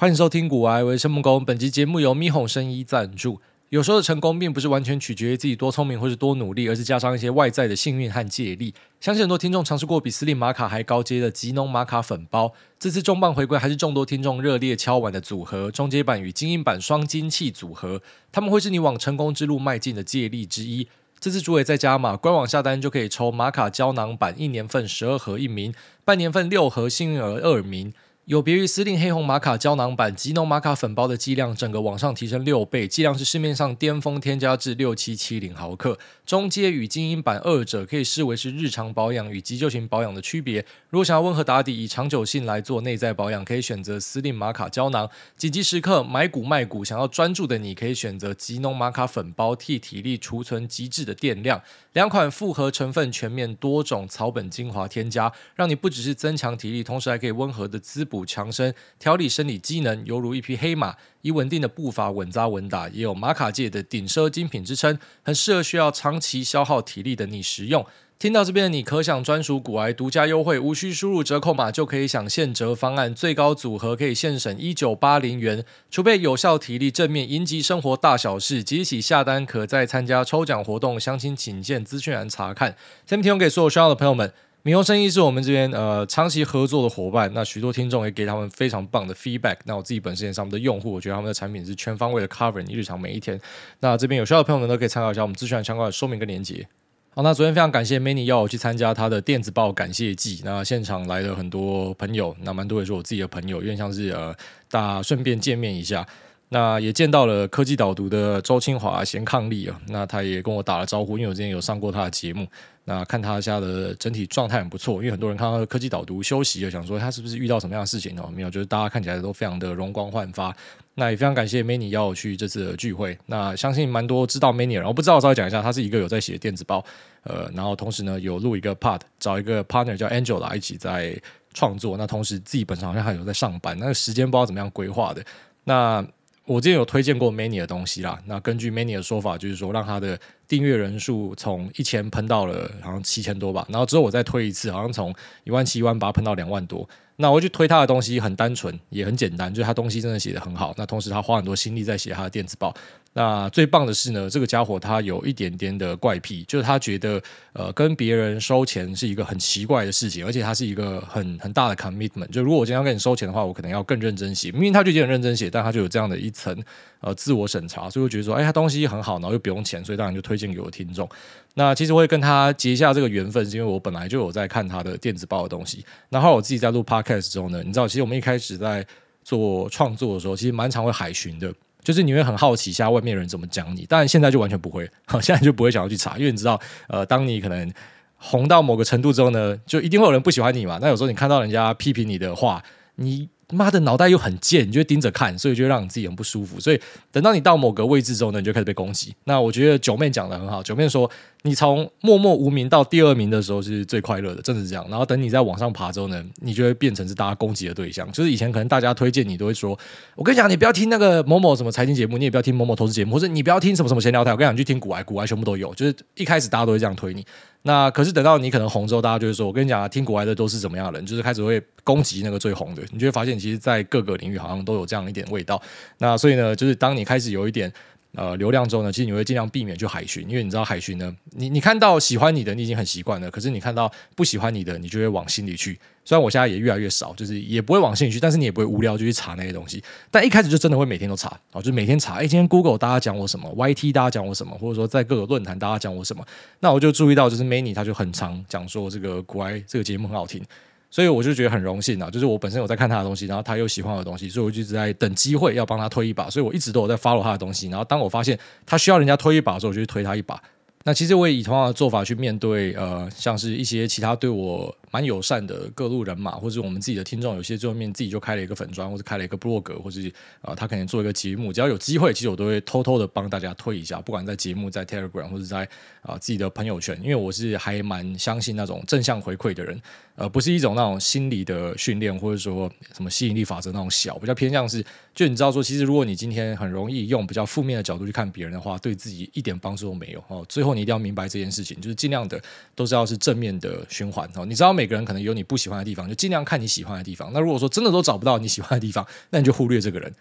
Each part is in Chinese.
欢迎收听古癌，我是生木工。本集节目由咪哄生医赞助。有时候的成功并不是完全取决于自己多聪明或是多努力，而是加上一些外在的幸运和借力。相信很多听众尝试过比司令马卡还高阶的吉农马卡粉包。这次重磅回归还是众多听众热烈敲碗的组合——中阶版与精英版双金器组合。他们会是你往成功之路迈进的借力之一。这次主委在加码，官网下单就可以抽玛卡胶囊版一年份十二盒一名，半年份六盒幸运儿二名。有别于司令黑红玛卡胶囊版，吉农玛卡粉包的剂量整个往上提升六倍，剂量是市面上巅峰添加至六七七零毫克。中阶与精英版二者可以视为是日常保养与急救型保养的区别。如果想要温和打底，以长久性来做内在保养，可以选择司令玛卡胶囊；紧急时刻买股卖股，想要专注的你可以选择吉农玛卡粉包，替体力储存极致的电量。两款复合成分全面，多种草本精华添加，让你不只是增强体力，同时还可以温和的滋补强身，调理生理机能，犹如一匹黑马，以稳定的步伐稳扎稳打，也有玛卡界的顶奢精品之称，很适合需要长期消耗体力的你食用。听到这边的你，可享专属骨癌独家优惠，无需输入折扣码就可以享现折方案，最高组合可以现省一九八零元，储备有效体力，正面迎击生活大小事。即日起下单，可再参加抽奖活动，详情请见资讯栏查看。下面提供给所有需要的朋友们，咪哄生意是我们这边呃长期合作的伙伴，那许多听众也给他们非常棒的 feedback。那我自己本身也是他们的用户，我觉得他们的产品是全方位的 cover 你日常每一天。那这边有需要的朋友们都可以参考一下我们资讯相关的说明跟连接。好，那昨天非常感谢 Manny 邀我去参加他的电子报感谢祭，那现场来了很多朋友，那蛮多也是我自己的朋友，有点像是呃，大顺便见面一下。那也见到了科技导读的周清华贤伉俪啊，那他也跟我打了招呼，因为我之前有上过他的节目。那看他家的整体状态很不错，因为很多人看到科技导读休息了，想说他是不是遇到什么样的事情哦？没有，就是大家看起来都非常的容光焕发。那也非常感谢 Many 邀我去这次的聚会。那相信蛮多知道 Many，的人，我不知道稍微讲一下，他是一个有在写电子报，呃，然后同时呢有录一个 Pod，找一个 partner 叫 Angela 一起在创作。那同时自己本身好像还有在上班，那个时间不知道怎么样规划的。那我之前有推荐过 Many 的东西啦。那根据 Many 的说法，就是说让他的订阅人数从一千喷到了好像七千多吧。然后之后我再推一次，好像从一万七、一万八喷到两万多。那我去推他的东西很单纯，也很简单，就是他东西真的写得很好。那同时他花很多心力在写他的电子报。那最棒的是呢，这个家伙他有一点点的怪癖，就是他觉得呃跟别人收钱是一个很奇怪的事情，而且他是一个很很大的 commitment。就如果我今天要跟你收钱的话，我可能要更认真写。明明他就已经很认真写，但他就有这样的一层呃自我审查，所以我觉得说，哎，他东西很好，然后又不用钱，所以当然就推荐给我听众。那其实我会跟他结一下这个缘分，是因为我本来就有在看他的电子报的东西。然后我自己在录 podcast 之后呢，你知道，其实我们一开始在做创作的时候，其实蛮常会海巡的。就是你会很好奇一下外面人怎么讲你，但现在就完全不会，现在就不会想要去查，因为你知道，呃，当你可能红到某个程度之后呢，就一定会有人不喜欢你嘛。那有时候你看到人家批评你的话，你。妈的，脑袋又很贱，你就盯着看，所以就让你自己很不舒服。所以等到你到某个位置之后呢，你就开始被攻击。那我觉得九妹讲的很好，九妹说你从默默无名到第二名的时候是最快乐的，真的是这样。然后等你再往上爬之后呢，你就会变成是大家攻击的对象。就是以前可能大家推荐你都会说，我跟你讲，你不要听那个某某什么财经节目，你也不要听某某投资节目，或者你不要听什么什么闲聊台。我跟你讲，你去听股癌，股癌全部都有。就是一开始大家都会这样推你。那可是等到你可能红之后，大家就会说：“我跟你讲啊，听国外的都是怎么样的人？”就是开始会攻击那个最红的。你就会发现，其实，在各个领域好像都有这样一点味道。那所以呢，就是当你开始有一点呃流量之后呢，其实你会尽量避免去海巡，因为你知道海巡呢，你你看到喜欢你的，你已经很习惯了；可是你看到不喜欢你的，你就会往心里去。虽然我现在也越来越少，就是也不会往心里去，但是你也不会无聊就去查那些东西。但一开始就真的会每天都查哦，就每天查。哎，今天 Google 大家讲我什么，YT 大家讲我什么，或者说在各个论坛大家讲我什么，那我就注意到，就是 Many 他就很常讲说这个股癌这个节目很好听，所以我就觉得很荣幸啊。就是我本身有在看他的东西，然后他又喜欢我的东西，所以我就一直在等机会要帮他推一把。所以我一直都有在 follow 他的东西。然后当我发现他需要人家推一把的时候，我就去推他一把。那其实我也以同样的做法去面对，呃，像是一些其他对我蛮友善的各路人马，或者我们自己的听众，有些最后面自己就开了一个粉专，或者开了一个 blog，或者啊，他可能做一个节目，只要有机会，其实我都会偷偷的帮大家推一下，不管在节目、在 Telegram 或者在啊自己的朋友圈，因为我是还蛮相信那种正向回馈的人，呃，不是一种那种心理的训练，或者说什么吸引力法则那种小，比较偏向是，就你知道说，其实如果你今天很容易用比较负面的角度去看别人的话，对自己一点帮助都没有哦，最后。你一定要明白这件事情，就是尽量的都是要是正面的循环哦。你知道每个人可能有你不喜欢的地方，就尽量看你喜欢的地方。那如果说真的都找不到你喜欢的地方，那你就忽略这个人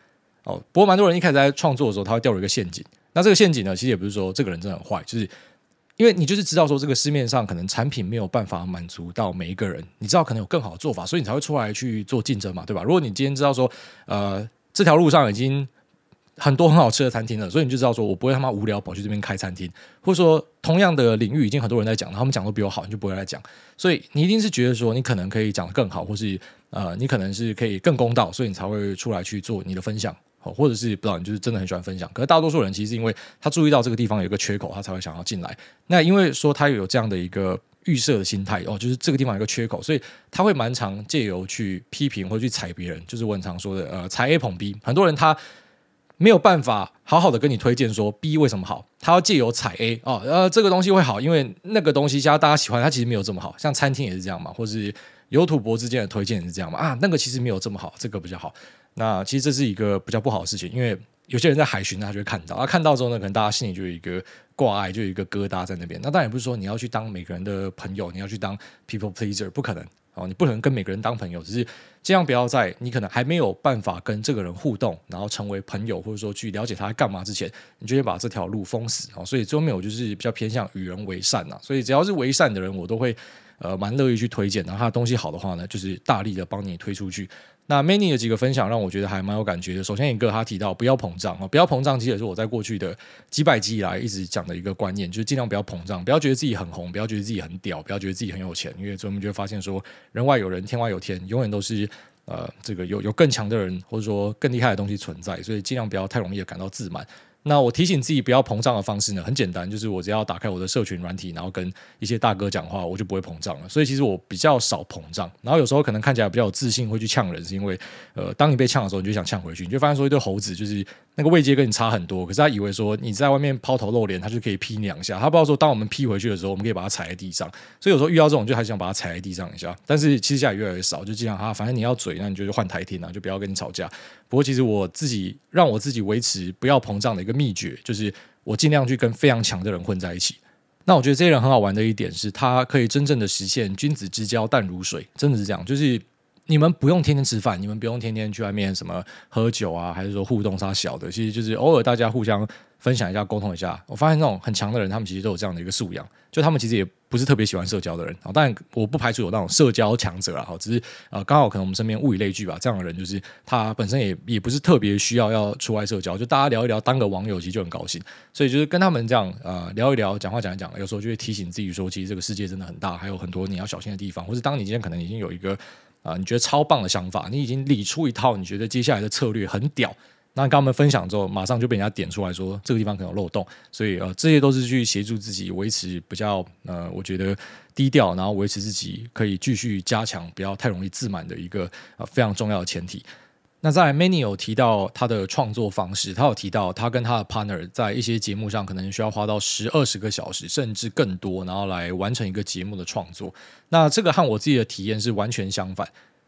哦。不过蛮多人一开始在创作的时候，他会掉入一个陷阱。那这个陷阱呢，其实也不是说这个人真的很坏，就是因为你就是知道说这个市面上可能产品没有办法满足到每一个人，你知道可能有更好的做法，所以你才会出来去做竞争嘛，对吧？如果你今天知道说，呃，这条路上已经很多很好吃的餐厅了，所以你就知道说我不会他妈无聊跑去这边开餐厅，或者说同样的领域已经很多人在讲，他们讲的比我好，你就不会来讲。所以你一定是觉得说你可能可以讲得更好，或是呃你可能是可以更公道，所以你才会出来去做你的分享，或者是不知道你就是真的很喜欢分享。可是大多数人其实是因为他注意到这个地方有一个缺口，他才会想要进来。那因为说他有这样的一个预设的心态哦，就是这个地方有一个缺口，所以他会蛮常借由去批评或者去踩别人，就是我很常说的呃踩 A 捧 B，很多人他。没有办法好好的跟你推荐说 B 为什么好，他要借由踩 A 哦，呃，这个东西会好，因为那个东西加大家喜欢，它其实没有这么好，像餐厅也是这样嘛，或是有土博之间的推荐也是这样嘛，啊，那个其实没有这么好，这个比较好。那其实这是一个比较不好的事情，因为有些人在海巡，他就会看到，他看到之后呢，可能大家心里就有一个挂碍，就有一个疙瘩在那边。那当然也不是说你要去当每个人的朋友，你要去当 people pleaser，不可能。哦，你不能跟每个人当朋友，只是尽量不要在你可能还没有办法跟这个人互动，然后成为朋友，或者说去了解他在干嘛之前，你就会把这条路封死。哦，所以最后面我就是比较偏向与人为善呐，所以只要是为善的人，我都会呃蛮乐意去推荐。然后他的东西好的话呢，就是大力的帮你推出去。那 Many 的几个分享让我觉得还蛮有感觉的。首先一个，他提到不要膨胀啊，不要膨胀，其实也是我在过去的几百集以来一直讲的一个观念，就是尽量不要膨胀，不要觉得自己很红，不要觉得自己很屌，不要觉得自己很有钱，因为最后我们就会发现说，人外有人，天外有天，永远都是呃这个有有更强的人，或者说更厉害的东西存在，所以尽量不要太容易的感到自满。那我提醒自己不要膨胀的方式呢，很简单，就是我只要打开我的社群软体，然后跟一些大哥讲话，我就不会膨胀了。所以其实我比较少膨胀，然后有时候可能看起来比较有自信，会去呛人，是因为呃，当你被呛的时候，你就想呛回去，你就发现说一堆猴子就是那个位阶跟你差很多，可是他以为说你在外面抛头露脸，他就可以劈你两下，他不知道说当我们劈回去的时候，我们可以把他踩在地上。所以有时候遇到这种，就还想把他踩在地上一下。但是其实现在越来越少，就这样哈，反正你要嘴，那你就换台听啊，就不要跟你吵架。不过，其实我自己让我自己维持不要膨胀的一个秘诀，就是我尽量去跟非常强的人混在一起。那我觉得这些人很好玩的一点是，他可以真正的实现君子之交淡如水，真的是这样。就是你们不用天天吃饭，你们不用天天去外面什么喝酒啊，还是说互动啥小的，其实就是偶尔大家互相分享一下，沟通一下。我发现那种很强的人，他们其实都有这样的一个素养，就他们其实也。不是特别喜欢社交的人啊，当然我不排除有那种社交强者啊，哈，只是呃刚好可能我们身边物以类聚吧，这样的人就是他本身也也不是特别需要要出外社交，就大家聊一聊，当个网友其实就很高兴，所以就是跟他们这样呃聊一聊，讲话讲一讲，有时候就会提醒自己说，其实这个世界真的很大，还有很多你要小心的地方，或是当你今天可能已经有一个啊、你觉得超棒的想法，你已经理出一套你觉得接下来的策略很屌。那跟我们分享之后，马上就被人家点出来说这个地方可能有漏洞，所以呃，这些都是去协助自己维持比较呃，我觉得低调，然后维持自己可以继续加强，不要太容易自满的一个呃非常重要的前提。那在 Manny 有提到他的创作方式，他有提到他跟他的 partner 在一些节目上可能需要花到十二十个小时甚至更多，然后来完成一个节目的创作。那这个和我自己的体验是完全相反。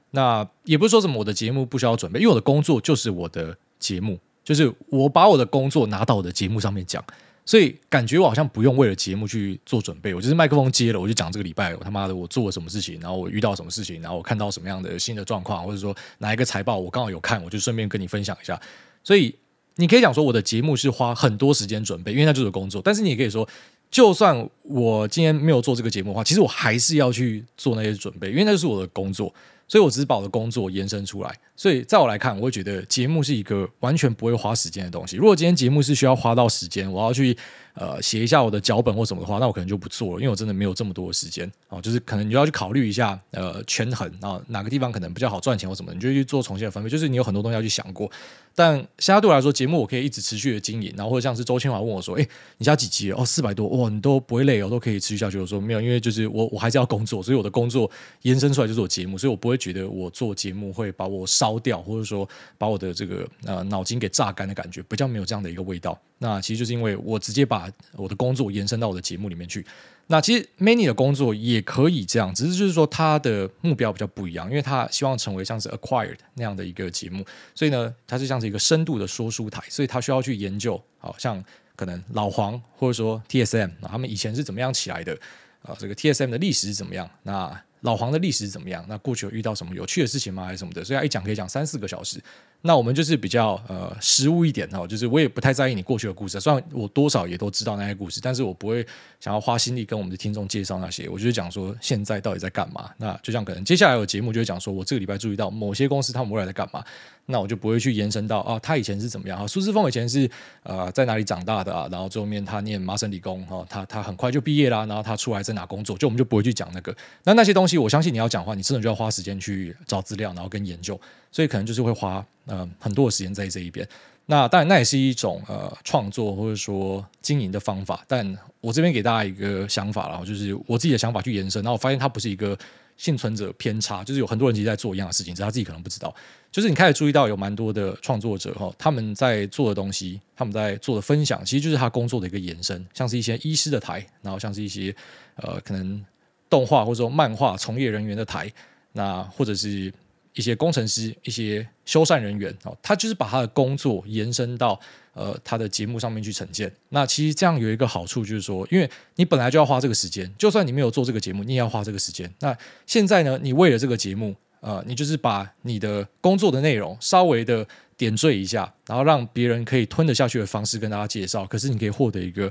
那也不是说什么我的节目不需要准备，因为我的工作就是我的。节目就是我把我的工作拿到我的节目上面讲，所以感觉我好像不用为了节目去做准备，我就是麦克风接了，我就讲这个礼拜我他妈的我做了什么事情，然后我遇到什么事情，然后我看到什么样的新的状况，或者说哪一个财报我刚好有看，我就顺便跟你分享一下。所以你可以讲说我的节目是花很多时间准备，因为那就是工作。但是你也可以说，就算我今天没有做这个节目的话，其实我还是要去做那些准备，因为那是我的工作。所以我只是把我的工作延伸出来。所以在我来看，我会觉得节目是一个完全不会花时间的东西。如果今天节目是需要花到时间，我要去呃写一下我的脚本或什么的话，那我可能就不做了，因为我真的没有这么多的时间哦。就是可能你就要去考虑一下呃权衡啊，哪个地方可能比较好赚钱或什么，你就去做重新的分配。就是你有很多东西要去想过。但现在对来说，节目我可以一直持续的经营，然后或者像是周千华问我说：“哎，你现在几集？哦，四百多哇，你都不会累哦，都可以持续下去。”我说：“没有，因为就是我我还是要工作，所以我的工作延伸出来就是我节目，所以我不会觉得我做节目会把我烧掉，或者说把我的这个呃脑筋给榨干的感觉，比较没有这样的一个味道。那其实就是因为我直接把我的工作延伸到我的节目里面去。那其实 many 的工作也可以这样，只是就是说他的目标比较不一样，因为他希望成为像是 Acquired 那样的一个节目，所以呢，它是像是一个深度的说书台，所以他需要去研究，好像。可能老黄或者说 TSM 啊，他们以前是怎么样起来的啊？这个 TSM 的历史是怎么样？那老黄的历史是怎么样？那过去有遇到什么有趣的事情吗？还是什么的？所以他一讲可以讲三四个小时。那我们就是比较呃实务一点哦，就是我也不太在意你过去的故事，虽然我多少也都知道那些故事，但是我不会想要花心力跟我们的听众介绍那些。我就是讲说现在到底在干嘛。那就像可能接下来有节目就会讲说，我这个礼拜注意到某些公司他们未来在干嘛。那我就不会去延伸到啊，他以前是怎么样啊？苏姿丰以前是呃在哪里长大的啊？然后最后面他念麻省理工哈，他他很快就毕业啦，然后他出来在哪工作？就我们就不会去讲那个。那那些东西，我相信你要讲话，你真的就要花时间去找资料，然后跟研究。所以可能就是会花呃很多的时间在这一边。那当然，那也是一种呃创作或者说经营的方法。但我这边给大家一个想法，然后就是我自己的想法去延伸。然后我发现它不是一个幸存者偏差，就是有很多人其实在做一样的事情，只是他自己可能不知道。就是你开始注意到有蛮多的创作者哈，他们在做的东西，他们在做的分享，其实就是他工作的一个延伸，像是一些医师的台，然后像是一些呃可能动画或者说漫画从业人员的台，那或者是。一些工程师、一些修缮人员哦，他就是把他的工作延伸到呃他的节目上面去呈现。那其实这样有一个好处，就是说，因为你本来就要花这个时间，就算你没有做这个节目，你也要花这个时间。那现在呢，你为了这个节目，呃，你就是把你的工作的内容稍微的点缀一下，然后让别人可以吞得下去的方式跟大家介绍。可是你可以获得一个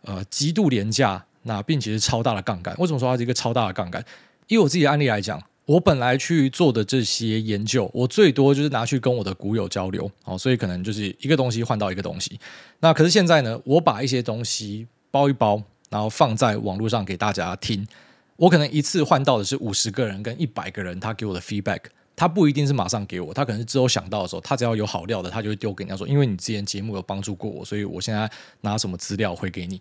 呃极度廉价，那并且是超大的杠杆。为什么说它是一个超大的杠杆？以我自己的案例来讲。我本来去做的这些研究，我最多就是拿去跟我的股友交流，哦，所以可能就是一个东西换到一个东西。那可是现在呢，我把一些东西包一包，然后放在网络上给大家听。我可能一次换到的是五十个人跟一百个人，他给我的 feedback，他不一定是马上给我，他可能是之后想到的时候，他只要有好料的，他就会丢给人家说，因为你之前节目有帮助过我，所以我现在拿什么资料回给你。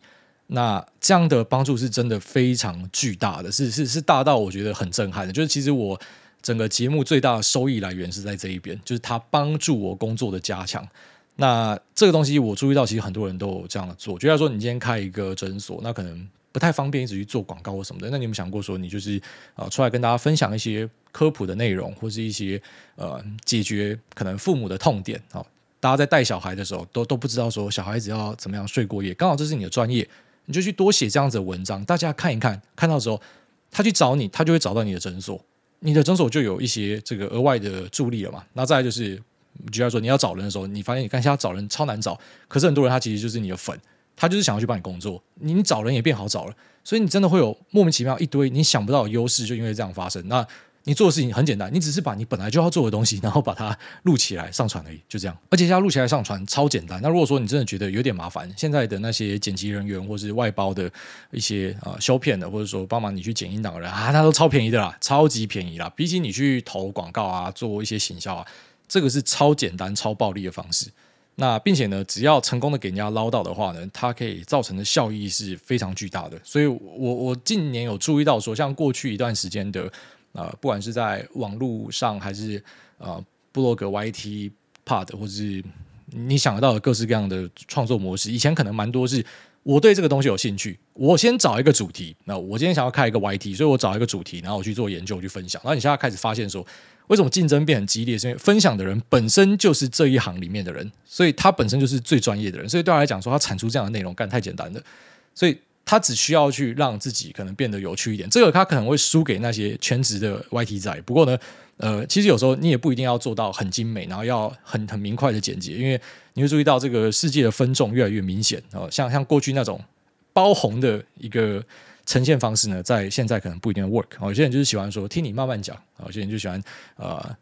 那这样的帮助是真的非常巨大的，是是是大到我觉得很震撼的。就是其实我整个节目最大的收益来源是在这一边，就是它帮助我工作的加强。那这个东西我注意到，其实很多人都有这样的做。就像说你今天开一个诊所，那可能不太方便一直去做广告或什么的。那你有没有想过说，你就是呃出来跟大家分享一些科普的内容，或是一些呃解决可能父母的痛点啊？大家在带小孩的时候都都不知道说小孩子要怎么样睡过夜，刚好这是你的专业。你就去多写这样子的文章，大家看一看，看到之后，他去找你，他就会找到你的诊所，你的诊所就有一些这个额外的助力了嘛。那再来就是，举例说你要找人的时候，你发现你看现在找人超难找，可是很多人他其实就是你的粉，他就是想要去帮你工作，你找人也变好找了，所以你真的会有莫名其妙一堆你想不到的优势，就因为这样发生。那你做的事情很简单，你只是把你本来就要做的东西，然后把它录起来上传而已，就这样。而且要录起来上传超简单。那如果说你真的觉得有点麻烦，现在的那些剪辑人员或是外包的一些啊、呃、修片的，或者说帮忙你去剪音档的人啊，那都超便宜的啦，超级便宜啦。比起你去投广告啊，做一些行销啊，这个是超简单、超暴利的方式。那并且呢，只要成功的给人家捞到的话呢，它可以造成的效益是非常巨大的。所以我我近年有注意到说，像过去一段时间的。呃，不管是在网络上，还是呃，布洛格、YT、Pod，或是你想得到的各式各样的创作模式，以前可能蛮多是，我对这个东西有兴趣，我先找一个主题。那我今天想要开一个 YT，所以我找一个主题，然后我去做研究，去分享。然后你现在开始发现说，为什么竞争变很激烈？是因为分享的人本身就是这一行里面的人，所以他本身就是最专业的人，所以对他来讲说，他产出这样的内容干太简单了，所以。他只需要去让自己可能变得有趣一点，这个他可能会输给那些全职的 YT 仔。不过呢，呃，其实有时候你也不一定要做到很精美，然后要很很明快的简洁，因为你会注意到这个世界的分众越来越明显啊。像像过去那种包红的一个呈现方式呢，在现在可能不一定 work。有些人就是喜欢说听你慢慢讲，有些人就喜欢呃。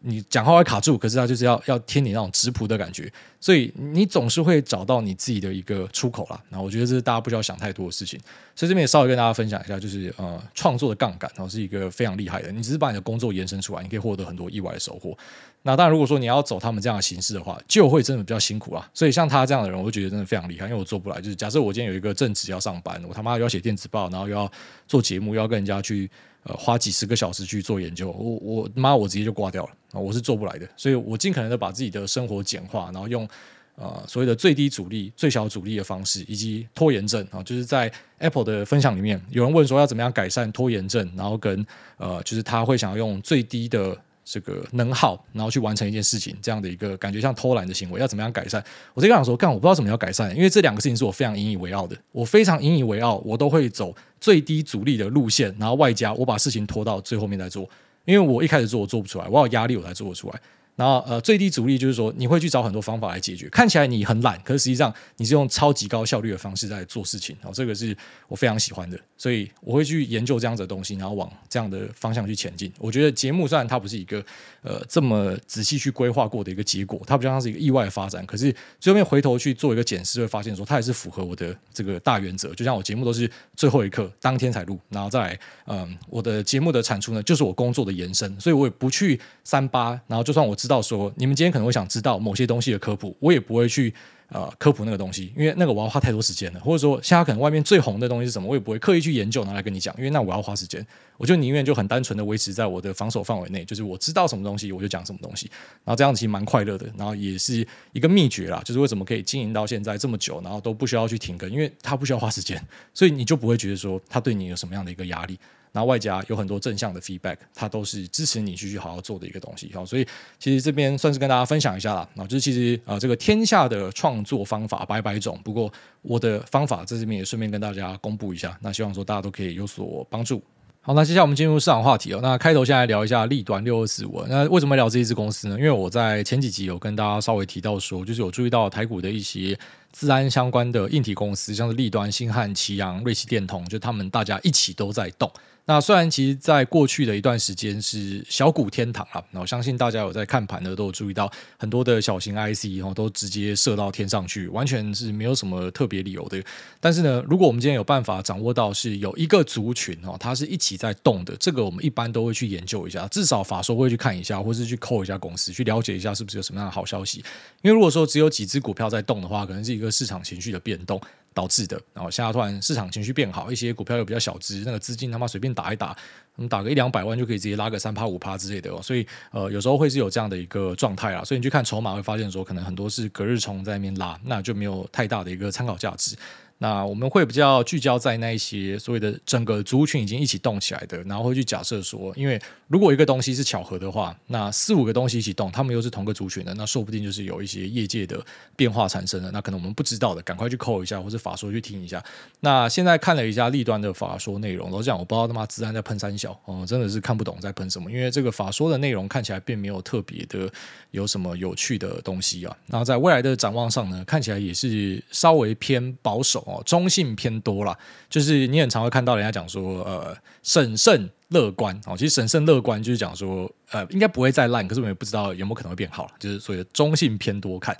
你讲话会卡住，可是他就是要要听你那种直朴的感觉，所以你总是会找到你自己的一个出口啦。那我觉得这是大家不需要想太多的事情。所以这边也稍微跟大家分享一下，就是呃，创作的杠杆，然后是一个非常厉害的。你只是把你的工作延伸出来，你可以获得很多意外的收获。那当然，如果说你要走他们这样的形式的话，就会真的比较辛苦啦。所以像他这样的人，我就觉得真的非常厉害，因为我做不来。就是假设我今天有一个正职要上班，我他妈又要写电子报，然后又要做节目，又要跟人家去。呃，花几十个小时去做研究，我我妈我直接就挂掉了啊，我是做不来的，所以我尽可能的把自己的生活简化，然后用呃所谓的最低阻力、最小阻力的方式，以及拖延症啊，就是在 Apple 的分享里面，有人问说要怎么样改善拖延症，然后跟呃就是他会想要用最低的这个能耗，然后去完成一件事情，这样的一个感觉像偷懒的行为，要怎么样改善？我在想说，干，我不知道怎么样改善，因为这两个事情是我非常引以为傲的，我非常引以为傲，我都会走最低阻力的路线，然后外加我把事情拖到最后面再做，因为我一开始做我做不出来，我有压力我才做得出来。然后呃，最低阻力就是说，你会去找很多方法来解决。看起来你很懒，可是实际上你是用超级高效率的方式在做事情。哦，这个是我非常喜欢的，所以我会去研究这样子的东西，然后往这样的方向去前进。我觉得节目虽然它不是一个呃这么仔细去规划过的一个结果，它比较像是一个意外的发展。可是最后面回头去做一个检视，会发现说它也是符合我的这个大原则。就像我节目都是最后一刻当天才录，然后再来嗯，我的节目的产出呢，就是我工作的延伸，所以我也不去三八。然后就算我知道说你们今天可能会想知道某些东西的科普，我也不会去呃科普那个东西，因为那个我要花太多时间了。或者说现在可能外面最红的东西是什么，我也不会刻意去研究拿来跟你讲，因为那我要花时间。我就宁愿就很单纯的维持在我的防守范围内，就是我知道什么东西我就讲什么东西，然后这样子其实蛮快乐的，然后也是一个秘诀啦，就是为什么可以经营到现在这么久，然后都不需要去停更，因为它不需要花时间，所以你就不会觉得说它对你有什么样的一个压力。那外加有很多正向的 feedback，它都是支持你继续好好做的一个东西。好，所以其实这边算是跟大家分享一下啦。啊，就是其实啊，这个天下的创作方法百百种，不过我的方法在这边也顺便跟大家公布一下。那希望说大家都可以有所帮助。好，那接下来我们进入市场话题哦。那开头先来聊一下立端六二四五。那为什么聊这一支公司呢？因为我在前几集有跟大家稍微提到说，就是有注意到台股的一些资安相关的硬体公司，像是立端、新汉、奇阳、瑞奇电通，就他们大家一起都在动。那虽然其实，在过去的一段时间是小股天堂啊，那我相信大家有在看盘的都有注意到，很多的小型 IC 哦都直接射到天上去，完全是没有什么特别理由的。但是呢，如果我们今天有办法掌握到是有一个族群哦，它是一起在动的，这个我们一般都会去研究一下，至少法说会去看一下，或是去扣一下公司，去了解一下是不是有什么样的好消息。因为如果说只有几只股票在动的话，可能是一个市场情绪的变动。导致的，然后现在突然市场情绪变好，一些股票又比较小资，那个资金他妈随便打一打，我们打个一两百万就可以直接拉个三趴五趴之类的，所以呃有时候会是有这样的一个状态啊，所以你去看筹码会发现说，可能很多是隔日冲在那边拉，那就没有太大的一个参考价值。那我们会比较聚焦在那一些所谓的整个族群已经一起动起来的，然后会去假设说，因为如果一个东西是巧合的话，那四五个东西一起动，他们又是同个族群的，那说不定就是有一些业界的变化产生了，那可能我们不知道的，赶快去扣一下，或者法说去听一下。那现在看了一下立端的法说内容，老实讲我不知道他妈资安在喷三小哦、真的是看不懂在喷什么，因为这个法说的内容看起来并没有特别的有什么有趣的东西啊。然后在未来的展望上呢，看起来也是稍微偏保守中性偏。多了，就是你很常会看到人家讲说，呃，审慎乐观哦。其实审慎乐观就是讲说，呃，应该不会再烂，可是我们也不知道有没有可能会变好，就是所谓的中性偏多看。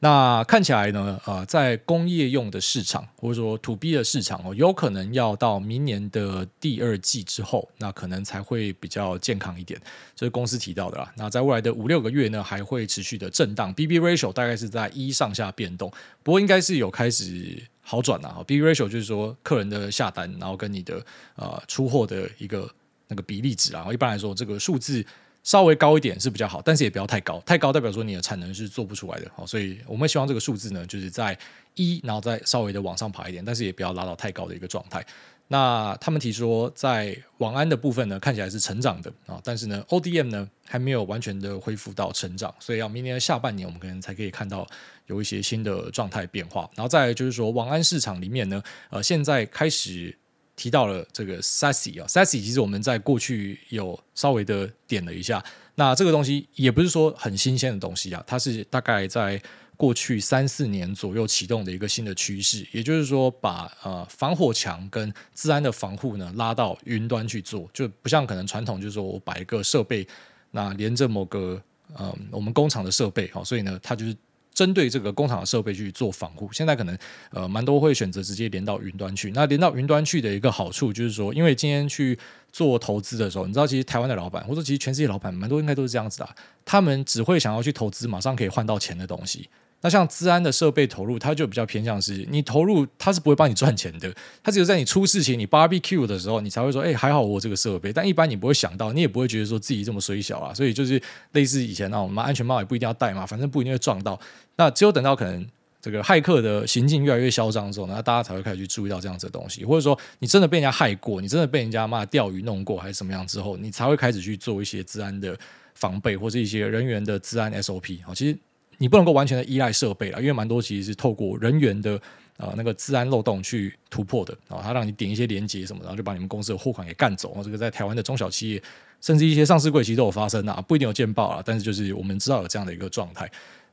那看起来呢，呃，在工业用的市场或者说 To B 的市场哦，有可能要到明年的第二季之后，那可能才会比较健康一点。这是公司提到的啦。那在未来的五六个月呢，还会持续的震荡，BB ratio 大概是在一上下变动，不过应该是有开始。好转啊，BB ratio 就是说客人的下单，然后跟你的呃出货的一个那个比例值啊。一般来说，这个数字稍微高一点是比较好，但是也不要太高，太高代表说你的产能是做不出来的。好，所以我们希望这个数字呢，就是在一，然后再稍微的往上爬一点，但是也不要拉到太高的一个状态。那他们提说，在网安的部分呢，看起来是成长的啊，但是呢，ODM 呢还没有完全的恢复到成长，所以要明年的下半年，我们可能才可以看到有一些新的状态变化。然后再来就是说，网安市场里面呢，呃，现在开始提到了这个 SASE 啊，Sassy 其实我们在过去有稍微的点了一下，那这个东西也不是说很新鲜的东西啊，它是大概在。过去三四年左右启动的一个新的趋势，也就是说把，呃防火墙跟治安的防护呢拉到云端去做，就不像可能传统就是说我摆一个设备，那连着某个呃我们工厂的设备，好，所以呢它就是针对这个工厂的设备去做防护。现在可能呃蛮多会选择直接连到云端去。那连到云端去的一个好处就是说，因为今天去做投资的时候，你知道其实台湾的老板或者其实全世界老板蛮多应该都是这样子的，他们只会想要去投资马上可以换到钱的东西。那像治安的设备投入，它就比较偏向是，你投入它是不会帮你赚钱的，它只有在你出事情、你 barbecue 的时候，你才会说，哎，还好我这个设备。但一般你不会想到，你也不会觉得说自己这么衰小啊。所以就是类似以前那种，我们安全帽也不一定要戴嘛，反正不一定会撞到。那只有等到可能这个骇客的行径越来越嚣张之后，那大家才会开始去注意到这样子的东西，或者说你真的被人家害过，你真的被人家骂钓鱼弄过还是怎么样之后，你才会开始去做一些治安的防备或者一些人员的治安 SOP 啊。其实你不能够完全的依赖设备了，因为蛮多其实是透过人员的。啊、那个治安漏洞去突破的啊，他让你点一些连接什么，然后就把你们公司的货款给干走。这个在台湾的中小企业，甚至一些上市柜其实都有发生啊，不一定有见报啊，但是就是我们知道有这样的一个状态。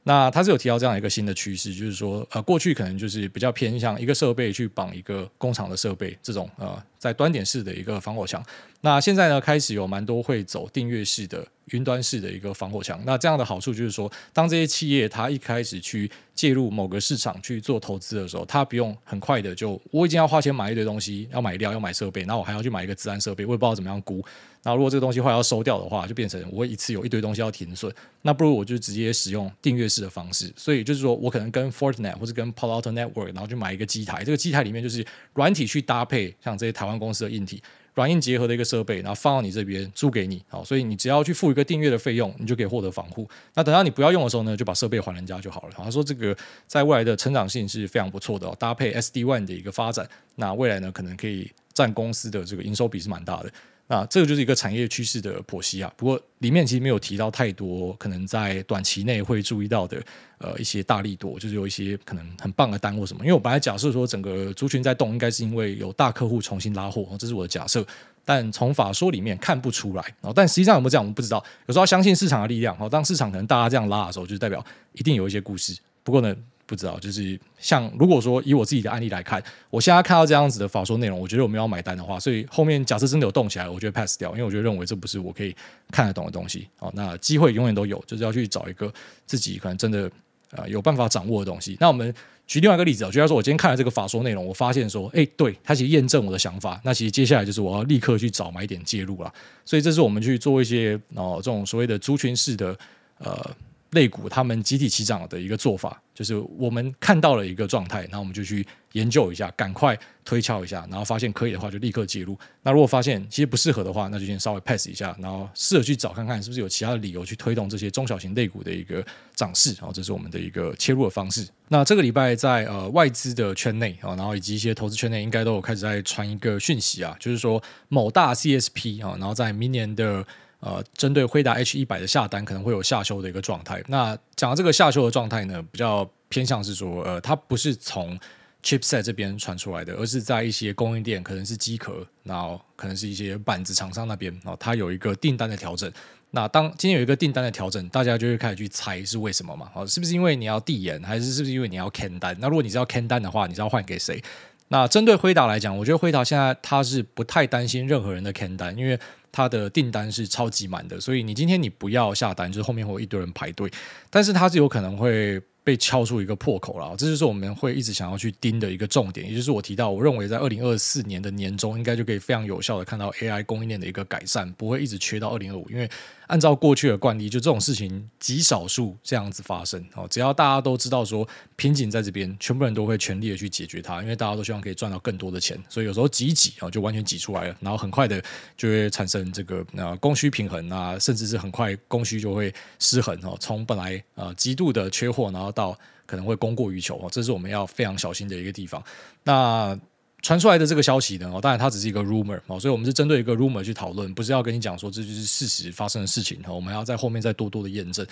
那他是有提到这样一个新的趋势，就是说，呃，过去可能就是比较偏向一个设备去绑一个工厂的设备这种，呃，在端点式的一个防火墙。那现在呢，开始有蛮多会走订阅式的云端式的一个防火墙。那这样的好处就是说，当这些企业它一开始去介入某个市场去做投资的时候，它不用很快的就我已经要花钱买一堆东西，要买料，要买设备，然后我还要去买一个资安设备，我也不知道怎么样估。那如果这个东西后来要收掉的话，就变成我一次有一堆东西要停损。那不如我就直接使用订阅式的方式。所以就是说我可能跟 Fortinet 或者跟 Palo Alto Network，然后去买一个机台。这个机台里面就是软体去搭配像这些台湾公司的硬体，软硬结合的一个设备，然后放到你这边租给你。好，所以你只要去付一个订阅的费用，你就可以获得防护。那等到你不要用的时候呢，就把设备还人家就好了。好他说这个在未来的成长性是非常不错的，搭配 SD-WAN 的一个发展，那未来呢可能可以占公司的这个营收比是蛮大的。那这个就是一个产业趋势的剖析啊。不过里面其实没有提到太多可能在短期内会注意到的呃一些大利多，就是有一些可能很棒的单或什么。因为我本来假设说整个族群在动，应该是因为有大客户重新拉货，这是我的假设。但从法说里面看不出来。但实际上有没有这样，我们不知道。有时候要相信市场的力量。当市场可能大家这样拉的时候，就代表一定有一些故事。不过呢。不知道，就是像如果说以我自己的案例来看，我现在看到这样子的法说内容，我觉得我没有买单的话，所以后面假设真的有动起来，我觉得 pass 掉，因为我就认为这不是我可以看得懂的东西。哦，那机会永远都有，就是要去找一个自己可能真的呃有办法掌握的东西。那我们举另外一个例子啊，就像说我今天看了这个法说内容，我发现说，哎，对，它其实验证我的想法。那其实接下来就是我要立刻去找买点介入了。所以这是我们去做一些哦这种所谓的族群式的呃。类股他们集体起涨的一个做法，就是我们看到了一个状态，然后我们就去研究一下，赶快推敲一下，然后发现可以的话就立刻介入。那如果发现其实不适合的话，那就先稍微 pass 一下，然后试着去找看看是不是有其他的理由去推动这些中小型类股的一个涨势。然后这是我们的一个切入的方式。那这个礼拜在呃外资的圈内啊，然后以及一些投资圈内，应该都有开始在传一个讯息啊，就是说某大 CSP 啊，然后在明年的。呃，针对辉达 H 一百的下单可能会有下修的一个状态。那讲到这个下修的状态呢，比较偏向是说，呃，它不是从 chipset 这边传出来的，而是在一些供应链，可能是机壳，然后可能是一些板子厂商那边，然后它有一个订单的调整。那当今天有一个订单的调整，大家就会开始去猜是为什么嘛？哦，是不是因为你要递延，还是是不是因为你要 can 单？那如果你是要 can 单的话，你是要换给谁？那针对辉达来讲，我觉得辉达现在它是不太担心任何人的 can 单，因为它的订单是超级满的，所以你今天你不要下单，就是后面会有一堆人排队，但是它是有可能会被敲出一个破口了，这就是我们会一直想要去盯的一个重点，也就是我提到，我认为在二零二四年的年中，应该就可以非常有效的看到 AI 供应链的一个改善，不会一直缺到二零二五，因为。按照过去的惯例，就这种事情极少数这样子发生哦。只要大家都知道说瓶颈在这边，全部人都会全力的去解决它，因为大家都希望可以赚到更多的钱。所以有时候挤一挤啊，就完全挤出来了，然后很快的就会产生这个呃供需平衡啊，甚至是很快供需就会失衡哦。从本来呃极度的缺货，然后到可能会供过于求哦，这是我们要非常小心的一个地方。那。传出来的这个消息呢，哦，当然它只是一个 rumor 哦，所以我们是针对一个 rumor 去讨论，不是要跟你讲说这就是事实发生的事情哈，我们要在后面再多多的验证。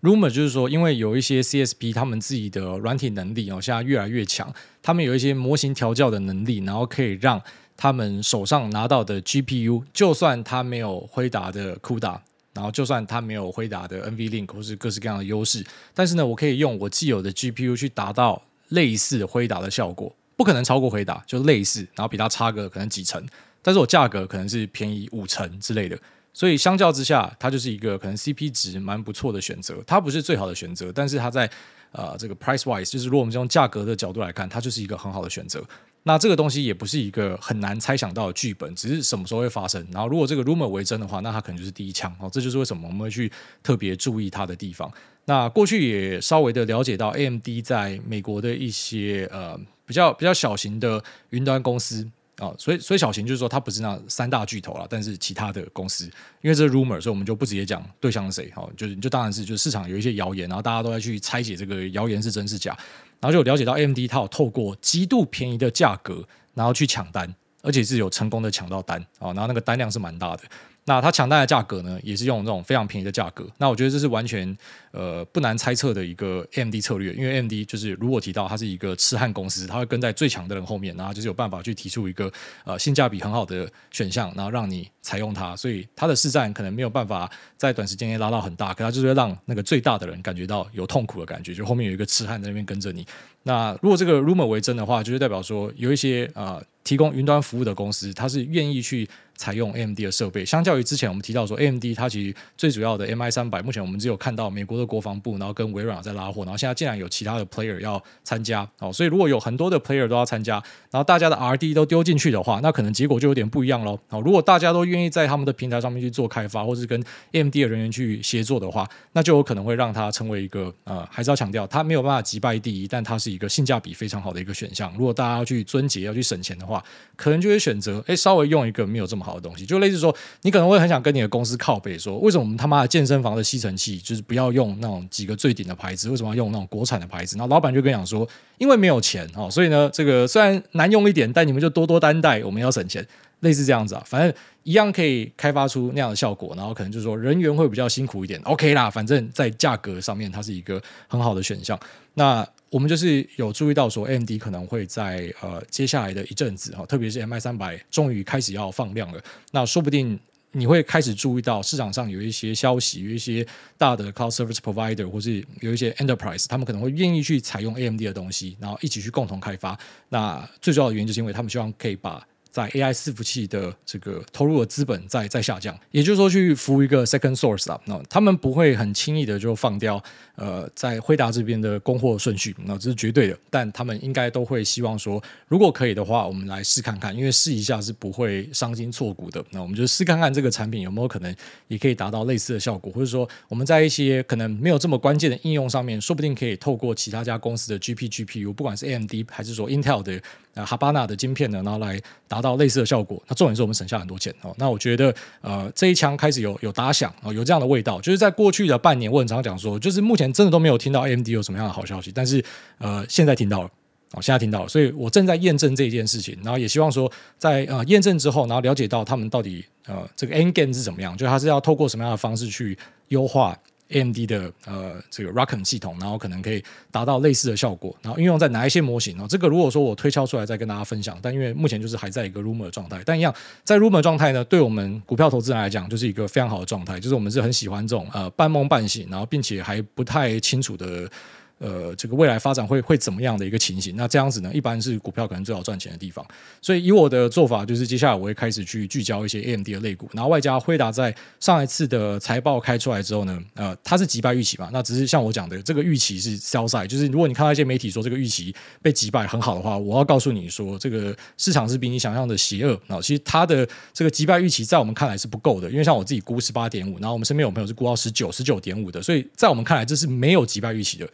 rumor 就是说，因为有一些 CSP 他们自己的软体能力哦，现在越来越强，他们有一些模型调教的能力，然后可以让他们手上拿到的 GPU，就算它没有辉达的 CUDA，然后就算它没有辉达的 NVLink 或是各式各样的优势，但是呢，我可以用我既有的 GPU 去达到类似辉达的效果。不可能超过回答，就类似，然后比它差个可能几成，但是我价格可能是便宜五成之类的，所以相较之下，它就是一个可能 CP 值蛮不错的选择。它不是最好的选择，但是它在呃这个 price wise，就是如果我们从价格的角度来看，它就是一个很好的选择。那这个东西也不是一个很难猜想到的剧本，只是什么时候会发生。然后如果这个 rumor 为真的话，那它可能就是第一枪哦。这就是为什么我们会去特别注意它的地方。那过去也稍微的了解到 AMD 在美国的一些呃。比较比较小型的云端公司啊，所以所以小型就是说它不是那三大巨头了，但是其他的公司，因为这是 rumor，所以我们就不直接讲对象是谁，好，就是就当然是就是市场有一些谣言，然后大家都在去拆解这个谣言是真是假，然后就有了解到 AMD 它有透过极度便宜的价格，然后去抢单，而且是有成功的抢到单啊，然后那个单量是蛮大的。那它抢单的价格呢，也是用这种非常便宜的价格。那我觉得这是完全呃不难猜测的一个 MD 策略，因为 MD 就是如果提到它是一个痴汉公司，它会跟在最强的人后面，然后就是有办法去提出一个呃性价比很好的选项，然后让你采用它。所以它的市占可能没有办法在短时间内拉到很大，可它就是会让那个最大的人感觉到有痛苦的感觉，就后面有一个痴汉在那边跟着你。那如果这个 rumor 为真的话，就是代表说有一些呃提供云端服务的公司，它是愿意去。采用 AMD 的设备，相较于之前我们提到说 AMD 它其实最主要的 MI 三百，目前我们只有看到美国的国防部，然后跟微软在拉货，然后现在竟然有其他的 player 要参加哦，所以如果有很多的 player 都要参加，然后大家的 RD 都丢进去的话，那可能结果就有点不一样喽。哦，如果大家都愿意在他们的平台上面去做开发，或是跟 AMD 的人员去协作的话，那就有可能会让它成为一个呃，还是要强调它没有办法击败第一，但它是一个性价比非常好的一个选项。如果大家要去尊节要去省钱的话，可能就会选择哎稍微用一个没有这么好的东西，就类似说。你可能会很想跟你的公司靠背，说为什么我们他妈的健身房的吸尘器就是不要用那种几个最顶的牌子，为什么要用那种国产的牌子？然后老板就跟你讲说，因为没有钱哦，所以呢，这个虽然难用一点，但你们就多多担待，我们要省钱，类似这样子啊，反正一样可以开发出那样的效果。然后可能就是说人员会比较辛苦一点，OK 啦，反正在价格上面它是一个很好的选项。那我们就是有注意到说，AMD 可能会在呃接下来的一阵子哈，特别是 MI 三百终于开始要放量了，那说不定你会开始注意到市场上有一些消息，有一些大的 Cloud Service Provider 或是有一些 Enterprise，他们可能会愿意去采用 AMD 的东西，然后一起去共同开发。那最重要的原因就是因为他们希望可以把在 AI 伺服器的这个投入的资本在在下降，也就是说去服务一个 second source 啊，那他们不会很轻易的就放掉呃在辉达这边的供货顺序，那这是绝对的，但他们应该都会希望说，如果可以的话，我们来试看看，因为试一下是不会伤筋错骨的，那我们就试看看这个产品有没有可能也可以达到类似的效果，或者说我们在一些可能没有这么关键的应用上面，说不定可以透过其他家公司的 GP GPU，不管是 AMD 还是说 Intel 的。呃，哈巴纳的晶片呢，然后来达到类似的效果。那重点是我们省下很多钱哦。那我觉得，呃，这一枪开始有有打响哦，有这样的味道。就是在过去的半年，我很常讲说，就是目前真的都没有听到 AMD 有什么样的好消息。但是，呃，现在听到了哦，现在听到了，所以我正在验证这一件事情。然后也希望说在，在呃验证之后，然后了解到他们到底呃这个 end game 是怎么样，就他是要透过什么样的方式去优化。AMD 的呃这个 ROCm 系统，然后可能可以达到类似的效果，然后运用在哪一些模型呢？这个如果说我推敲出来再跟大家分享，但因为目前就是还在一个 rumor 状态，但一样在 rumor 状态呢，对我们股票投资人来讲就是一个非常好的状态，就是我们是很喜欢这种呃半梦半醒，然后并且还不太清楚的。呃，这个未来发展会会怎么样的一个情形？那这样子呢，一般是股票可能最好赚钱的地方。所以以我的做法，就是接下来我会开始去聚焦一些 AMD 的类股，然后外加辉达在上一次的财报开出来之后呢，呃，它是击败预期嘛？那只是像我讲的，这个预期是 sell side，就是如果你看到一些媒体说这个预期被击败很好的话，我要告诉你说，这个市场是比你想象的邪恶。那其实它的这个击败预期在我们看来是不够的，因为像我自己估十八点五，然后我们身边有朋友是估到十九、十九点五的，所以在我们看来这是没有击败预期的。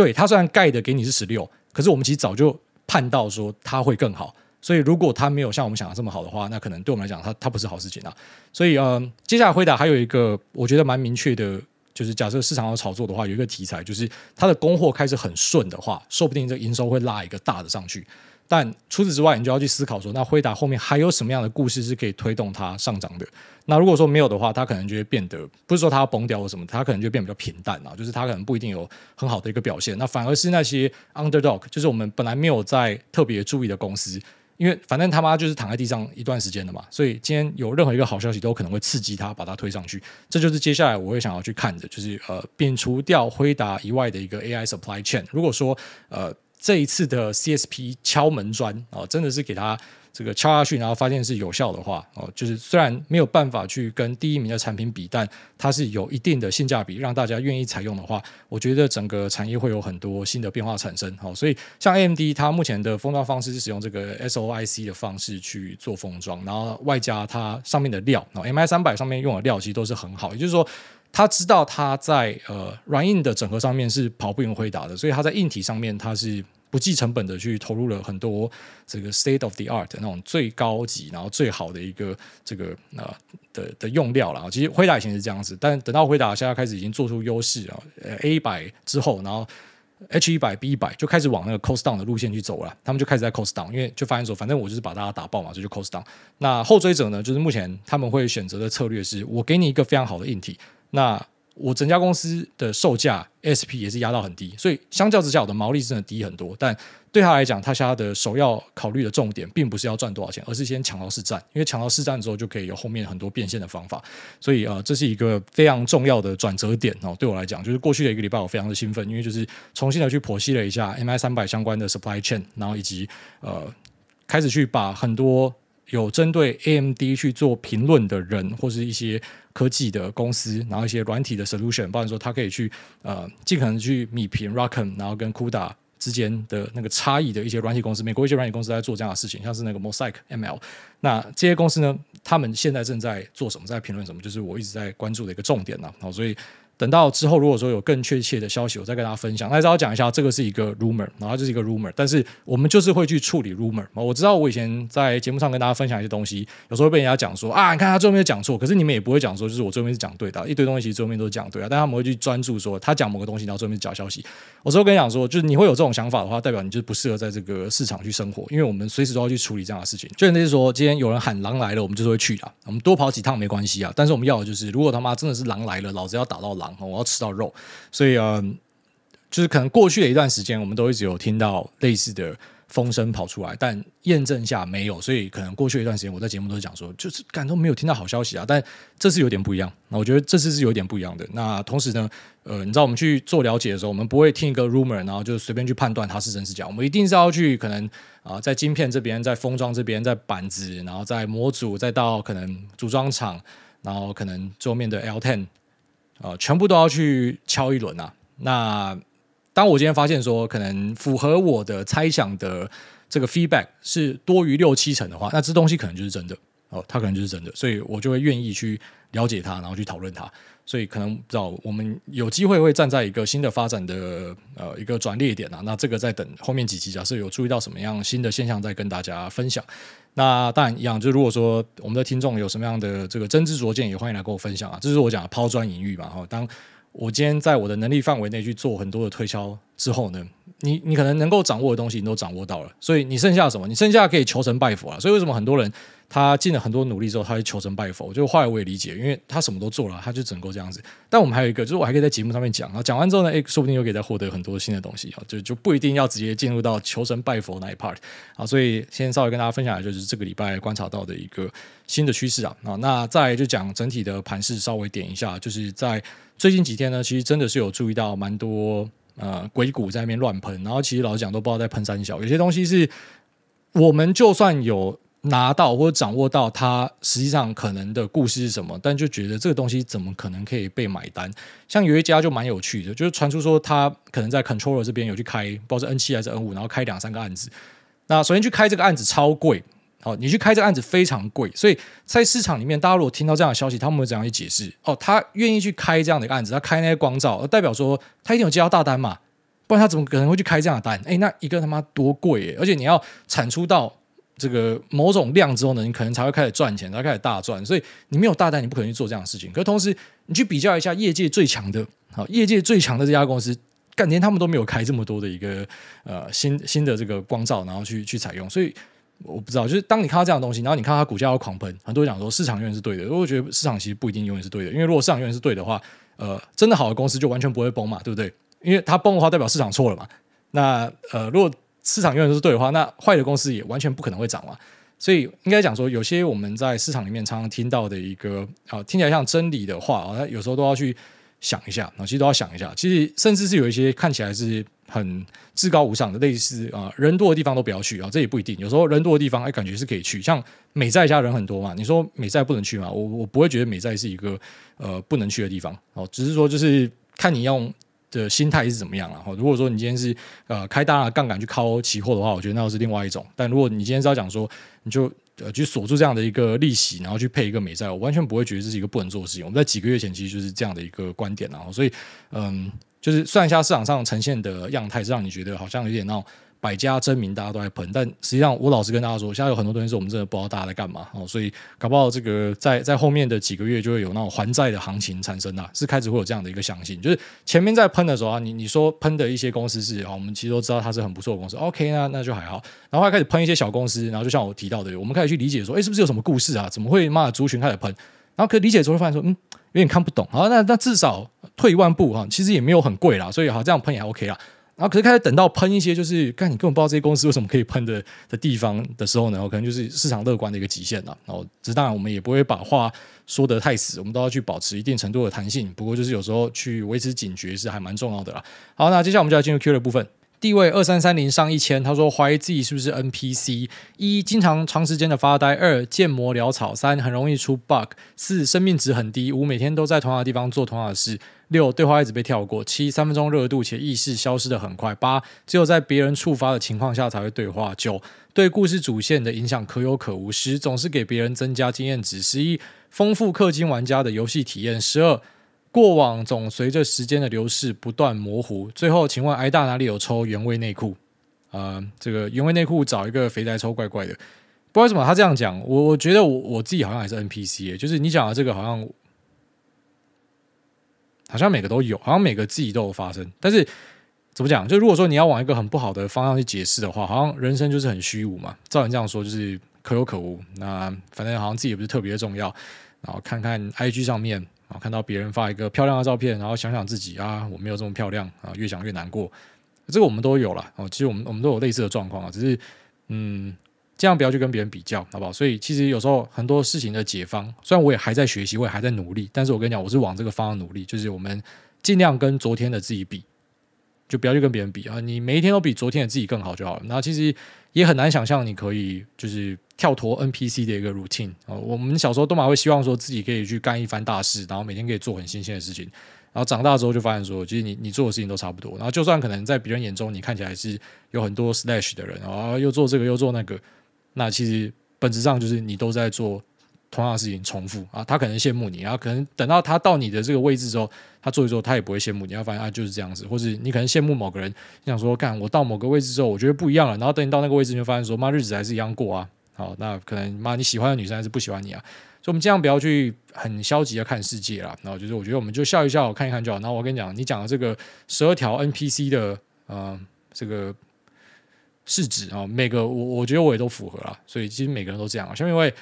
对，它虽然盖的给你是十六，可是我们其实早就判到说它会更好，所以如果它没有像我们想的这么好的话，那可能对我们来讲，它它不是好事情啊。所以呃，接下来回答还有一个我觉得蛮明确的，就是假设市场要炒作的话，有一个题材就是它的供货开始很顺的话，说不定这个营收会拉一个大的上去。但除此之外，你就要去思考说，那辉达后面还有什么样的故事是可以推动它上涨的？那如果说没有的话，它可能就会变得不是说它要崩掉或什么，它可能就变比较平淡啊，就是它可能不一定有很好的一个表现。那反而是那些 underdog，就是我们本来没有在特别注意的公司，因为反正他妈就是躺在地上一段时间的嘛，所以今天有任何一个好消息都可能会刺激它，把它推上去。这就是接下来我会想要去看的，就是呃，摒除掉辉达以外的一个 AI supply chain。如果说呃。这一次的 CSP 敲门砖哦，真的是给他这个敲下去，然后发现是有效的话哦，就是虽然没有办法去跟第一名的产品比，但它是有一定的性价比，让大家愿意采用的话，我觉得整个产业会有很多新的变化产生。好，所以像 AMD 它目前的封装方式是使用这个 SOIC 的方式去做封装，然后外加它上面的料，MI 三百上面用的料其实都是很好，也就是说。他知道他在呃软硬的整合上面是跑不赢辉达的，所以他在硬体上面他是不计成本的去投入了很多这个 state of the art 那种最高级然后最好的一个这个呃的的用料了。其实辉达以前是这样子，但等到辉达现在开始已经做出优势啊，A 一百之后，然后 H 一百 B 一百就开始往那个 cost down 的路线去走了。他们就开始在 cost down，因为就发现说，反正我就是把大家打爆嘛，这就 cost down。那后追者呢，就是目前他们会选择的策略是，我给你一个非常好的硬体，那。我整家公司的售价 SP 也是压到很低，所以相较之下，我的毛利真的低很多。但对他来讲，他现在的首要考虑的重点，并不是要赚多少钱，而是先抢到市占。因为抢到市占之后，就可以有后面很多变现的方法。所以呃，这是一个非常重要的转折点哦。对我来讲，就是过去的一个礼拜，我非常的兴奋，因为就是重新的去剖析了一下 MI 三百相关的 supply chain，然后以及呃，开始去把很多有针对 AMD 去做评论的人，或是一些。科技的公司，然后一些软体的 solution，包括说它可以去呃尽可能去弭平 ROCm，然后跟 CUDA 之间的那个差异的一些软体公司，美国一些软体公司在做这样的事情，像是那个 Mosaic ML，那这些公司呢，他们现在正在做什么，在评论什么，就是我一直在关注的一个重点呐，好，所以。等到之后，如果说有更确切的消息，我再跟大家分享。那稍微讲一下，这个是一个 rumor，然后这是一个 rumor，但是我们就是会去处理 rumor。我知道我以前在节目上跟大家分享一些东西，有时候被人家讲说啊，你看他最后面讲错，可是你们也不会讲说，就是我最后面是讲对的，一堆东西其实最后面都是讲对啊，但他们会去专注说他讲某个东西，然后最后面是假消息。我之后跟你讲说，就是你会有这种想法的话，代表你就不适合在这个市场去生活，因为我们随时都要去处理这样的事情。就那是说，今天有人喊狼来了，我们就是会去的，我们多跑几趟没关系啊。但是我们要的就是，如果他妈真的是狼来了，老子要打到狼，我要吃到肉。所以呃，就是可能过去的一段时间，我们都一直有听到类似的风声跑出来，但验证下没有。所以可能过去一段时间，我在节目都讲说，就是感都没有听到好消息啊。但这次有点不一样，那我觉得这次是有点不一样的。那同时呢，呃，你知道我们去做了解的时候，我们不会听一个 rumor，然后就随便去判断它是真是假。我们一定是要去可能啊、在晶片这边，在封装这边，在板子，然后在模组，再到可能组装厂，然后可能桌面的 L ten。呃，全部都要去敲一轮啊！那当我今天发现说，可能符合我的猜想的这个 feedback 是多于六七成的话，那这东西可能就是真的哦，它可能就是真的，所以我就会愿意去了解它，然后去讨论它。所以可能不知道我们有机会会站在一个新的发展的呃一个转捩点啊，那这个在等后面几期，假设有注意到什么样新的现象，再跟大家分享。那当然一样，就如果说我们的听众有什么样的这个真知灼见，也欢迎来跟我分享啊。这是我讲的抛砖引玉嘛。哈，当我今天在我的能力范围内去做很多的推敲之后呢，你你可能能够掌握的东西你都掌握到了，所以你剩下什么？你剩下可以求神拜佛啊。所以为什么很多人？他尽了很多努力之后，他会求神拜佛。就后来我也理解，因为他什么都做了，他就只能够这样子。但我们还有一个，就是我还可以在节目上面讲，然后讲完之后呢，诶，说不定又可以再获得很多新的东西啊，就就不一定要直接进入到求神拜佛那一 part 啊。所以先稍微跟大家分享的就是这个礼拜观察到的一个新的趋势啊。啊，那再就讲整体的盘势，稍微点一下，就是在最近几天呢，其实真的是有注意到蛮多呃鬼谷在那边乱喷，然后其实老实讲都不知道在喷三小，有些东西是我们就算有。拿到或者掌握到它实际上可能的故事是什么，但就觉得这个东西怎么可能可以被买单？像有一家就蛮有趣的，就是传出说他可能在 controller 这边有去开，不知道是 N 七还是 N 五，然后开两三个案子。那首先去开这个案子超贵，好，你去开这个案子非常贵，所以在市场里面，大家如果听到这样的消息，他们会怎样去解释？哦，他愿意去开这样的一个案子，他开那些光罩，代表说他一定有接到大单嘛，不然他怎么可能会去开这样的单？诶，那一个他妈多贵耶，而且你要产出到。这个某种量之后呢，你可能才会开始赚钱，才开始大赚。所以你没有大单，你不可能去做这样的事情。可同时，你去比较一下业界最强的，好，业界最强的这家公司，干连他们都没有开这么多的一个呃新新的这个光照，然后去去采用。所以我不知道，就是当你看到这样的东西，然后你看到它股价要狂喷，很多人讲说市场永远是对的。我觉得市场其实不一定永远是对的，因为如果市场永远是对的话，呃，真的好的公司就完全不会崩嘛，对不对？因为它崩的话，代表市场错了嘛。那呃，如果市场永远都是对的话，那坏的公司也完全不可能会涨嘛。所以应该讲说，有些我们在市场里面常常听到的一个啊，听起来像真理的话啊，有时候都要去想一下啊，其实都要想一下。其实甚至是有一些看起来是很至高无上的，类似啊，人多的地方都不要去啊，这也不一定。有时候人多的地方，哎，感觉是可以去。像美债家人很多嘛，你说美债不能去吗？我我不会觉得美债是一个呃不能去的地方哦，只是说就是看你用。的心态是怎么样然后，如果说你今天是呃开大杠杆去靠期货的话，我觉得那是另外一种。但如果你今天是要讲说，你就呃去锁住这样的一个利息，然后去配一个美债，我完全不会觉得这是一个不能做的事情。我们在几个月前其实就是这样的一个观点，然后所以嗯，就是算一下市场上呈现的样态，是让你觉得好像有点那种百家争鸣，大家都在喷，但实际上我老实跟大家说，现在有很多东西是我们真的不知道大家在干嘛哦，所以搞不好这个在在后面的几个月就会有那种还债的行情产生啊，是开始会有这样的一个相信，就是前面在喷的时候啊，你你说喷的一些公司是啊，我们其实都知道它是很不错的公司，OK 那那就还好，然后还开始喷一些小公司，然后就像我提到的，我们开始去理解说，哎，是不是有什么故事啊？怎么会骂族群开始喷？然后可以理解之后发现说，嗯，有点看不懂，好，那那至少退一万步哈，其实也没有很贵啦，所以好这样喷也 OK 啦。然后可是开始等到喷一些就是，看你根本不知道这些公司为什么可以喷的的地方的时候呢，可能就是市场乐观的一个极限了。然后，这当然我们也不会把话说得太死，我们都要去保持一定程度的弹性。不过就是有时候去维持警觉是还蛮重要的啦。好，那接下来我们就要进入 Q 的部分。地位二三三零上一千，他说怀疑自己是不是 NPC：一、经常长时间的发呆；二、建模潦草；三、很容易出 bug；四、生命值很低；五、每天都在同样的地方做同样的事；六、对话一直被跳过；七、三分钟热度且意识消失得很快；八、只有在别人触发的情况下才会对话；九、对故事主线的影响可有可无；十、总是给别人增加经验值；十一、丰富氪金玩家的游戏体验；十二。过往总随着时间的流逝不断模糊。最后，请问挨大哪里有抽原味内裤？呃，这个原味内裤找一个肥宅抽，怪怪的。不知道为什么他这样讲，我我觉得我我自己好像还是 NPC，就是你讲的这个好像好像每个都有，好像每个自己都有发生。但是怎么讲？就如果说你要往一个很不好的方向去解释的话，好像人生就是很虚无嘛。照你这样说，就是可有可无。那反正好像自己也不是特别重要。然后看看 IG 上面。啊，看到别人发一个漂亮的照片，然后想想自己啊，我没有这么漂亮啊，越想越难过。这个我们都有了哦，其实我们我们都有类似的状况啊，只是嗯，这样不要去跟别人比较，好不好？所以其实有时候很多事情的解方，虽然我也还在学习，我也还在努力，但是我跟你讲，我是往这个方向努力，就是我们尽量跟昨天的自己比，就不要去跟别人比啊，你每一天都比昨天的自己更好就好了。那其实也很难想象你可以就是。跳脱 NPC 的一个 routine 啊，我们小时候都蛮会希望说自己可以去干一番大事，然后每天可以做很新鲜的事情，然后长大之后就发现说，其实你你做的事情都差不多，然后就算可能在别人眼中你看起来是有很多 slash 的人，然后又做这个又做那个，那其实本质上就是你都在做同样的事情重复啊，他可能羡慕你，然后可能等到他到你的这个位置之后，他做一做他也不会羡慕你，要发现啊就是这样子，或者你可能羡慕某个人，你想说干我到某个位置之后我觉得不一样了，然后等你到那个位置你就发现说妈日子还是一样过啊。好，那可能妈你喜欢的女生还是不喜欢你啊？所以，我们尽量不要去很消极的看世界啦。然后就是，我觉得我们就笑一笑，看一看就好。然后我跟你讲，你讲的这个十二条 NPC 的呃这个是指啊，每个我我觉得我也都符合了。所以其实每个人都这样啊。下面一位，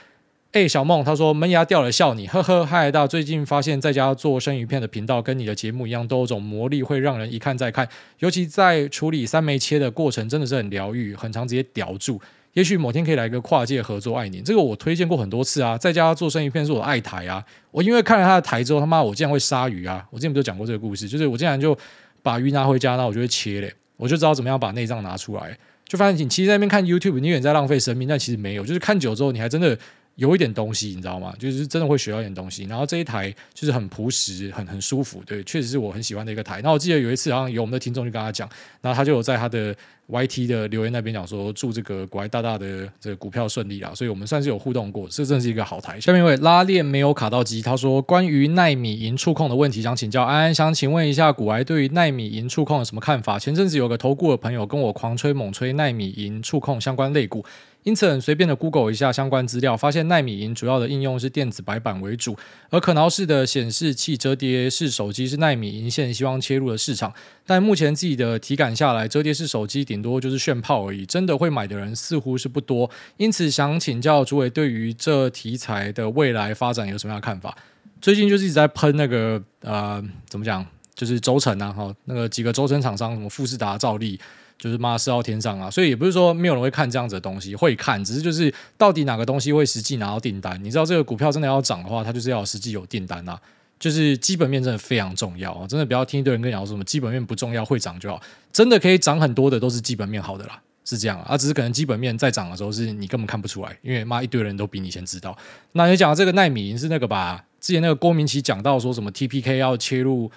哎，小梦他说门牙掉了，笑你，呵呵，嗨大。最近发现在家做生鱼片的频道跟你的节目一样，都有种魔力，会让人一看再看。尤其在处理三枚切的过程，真的是很疗愈，很常直接叼住。也许某天可以来个跨界合作，爱你这个我推荐过很多次啊，在家做生鱼片是我的爱台啊。我因为看了他的台之后，他妈我竟然会杀鱼啊！我之前不就讲过这个故事，就是我竟然就把鱼拿回家，那我就会切嘞，我就知道怎么样把内脏拿出来。就发现你其实在那边看 YouTube，你有点在浪费生命，但其实没有，就是看久之后，你还真的。有一点东西，你知道吗？就是真的会学到一点东西。然后这一台就是很朴实、很很舒服，对，确实是我很喜欢的一个台。那我记得有一次，好像有我们的听众就跟他讲，然后他就有在他的 YT 的留言那边讲说，祝这个国外大大的这个股票顺利啦。所以我们算是有互动过，这真是一个好台。下面一位拉链没有卡到机，他说关于奈米银触控的问题想请教安安，想请问一下古埃对于奈米银触控有什么看法？前阵子有个投顾的朋友跟我狂吹猛吹奈米银触控相关类股。因此，很随便的 Google 一下相关资料，发现奈米银主要的应用是电子白板为主，而可挠式的显示器、折叠式手机是奈米银现希望切入的市场。但目前自己的体感下来，折叠式手机顶多就是炫炮而已，真的会买的人似乎是不多。因此，想请教主委对于这题材的未来发展有什么样的看法？最近就是一直在喷那个呃，怎么讲，就是轴承啊，哈，那个几个轴承厂商，什么富士达、兆利。就是妈射到天上啊！所以也不是说没有人会看这样子的东西，会看，只是就是到底哪个东西会实际拿到订单？你知道这个股票真的要涨的话，它就是要实际有订单啊！就是基本面真的非常重要啊！真的不要听一堆人跟你讲说什么基本面不重要，会涨就好。真的可以涨很多的都是基本面好的啦，是这样啊！只是可能基本面在涨的时候是你根本看不出来，因为妈一堆人都比你先知道。那你讲这个奈米是那个吧？之前那个郭明錤讲到说什么 TPK 要切入。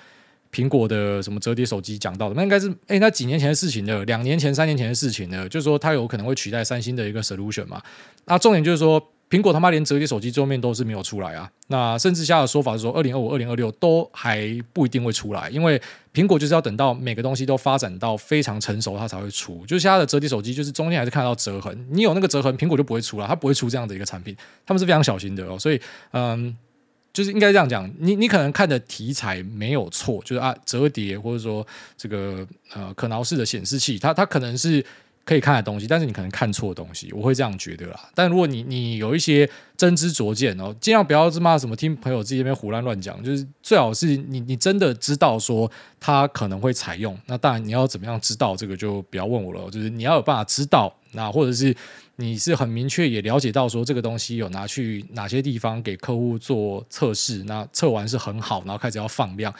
苹果的什么折叠手机讲到的，那应该是诶，那几年前的事情了，两年前、三年前的事情了。就是说，它有可能会取代三星的一个 solution 嘛。那重点就是说，苹果他妈连折叠手机桌面都是没有出来啊。那甚至现在的说法是说，二零二五、二零二六都还不一定会出来，因为苹果就是要等到每个东西都发展到非常成熟，它才会出。就是现在的折叠手机，就是中间还是看到折痕，你有那个折痕，苹果就不会出了，它不会出这样的一个产品，他们是非常小心的哦。所以，嗯，就是应该这样讲，你你可能看的题材没有错，就是啊，折叠或者说这个呃可挠式的显示器，它它可能是。可以看的东西，但是你可能看错东西，我会这样觉得啦。但如果你你有一些真知灼见哦，尽量不要这么什么听朋友自己那边胡乱乱讲，就是最好是你你真的知道说他可能会采用，那当然你要怎么样知道这个就不要问我了，就是你要有办法知道，那或者是你是很明确也了解到说这个东西有拿去哪些地方给客户做测试，那测完是很好，然后开始要放量，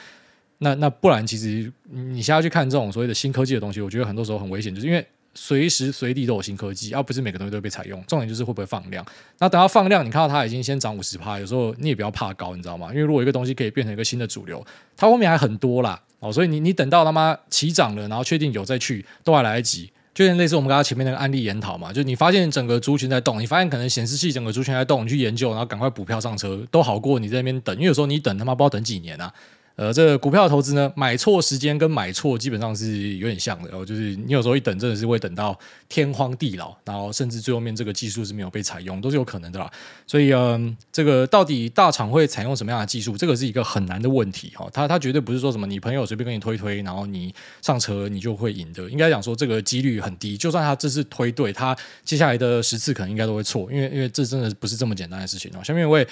那那不然其实你现在去看这种所谓的新科技的东西，我觉得很多时候很危险，就是因为。随时随地都有新科技，而、啊、不是每个东西都会被采用。重点就是会不会放量。那等到放量，你看到它已经先涨五十趴，有时候你也不要怕高，你知道吗？因为如果一个东西可以变成一个新的主流，它后面还很多啦哦。所以你你等到他妈起涨了，然后确定有再去，都还来得及。就像类似我们刚刚前面那个案例研讨嘛，就你发现整个族群在动，你发现可能显示器整个族群在动，你去研究，然后赶快补票上车，都好过你在那边等。因为有时候你等他妈不知道等几年啊。呃，这个股票投资呢，买错时间跟买错基本上是有点像的，然后就是你有时候一等真的是会等到天荒地老，然后甚至最后面这个技术是没有被采用，都是有可能的啦。所以，嗯、呃，这个到底大厂会采用什么样的技术，这个是一个很难的问题哈。他他绝对不是说什么你朋友随便跟你推推，然后你上车你就会赢的。应该讲说这个几率很低，就算他这次推对，他接下来的十次可能应该都会错，因为因为这真的不是这么简单的事情哦。下面一位。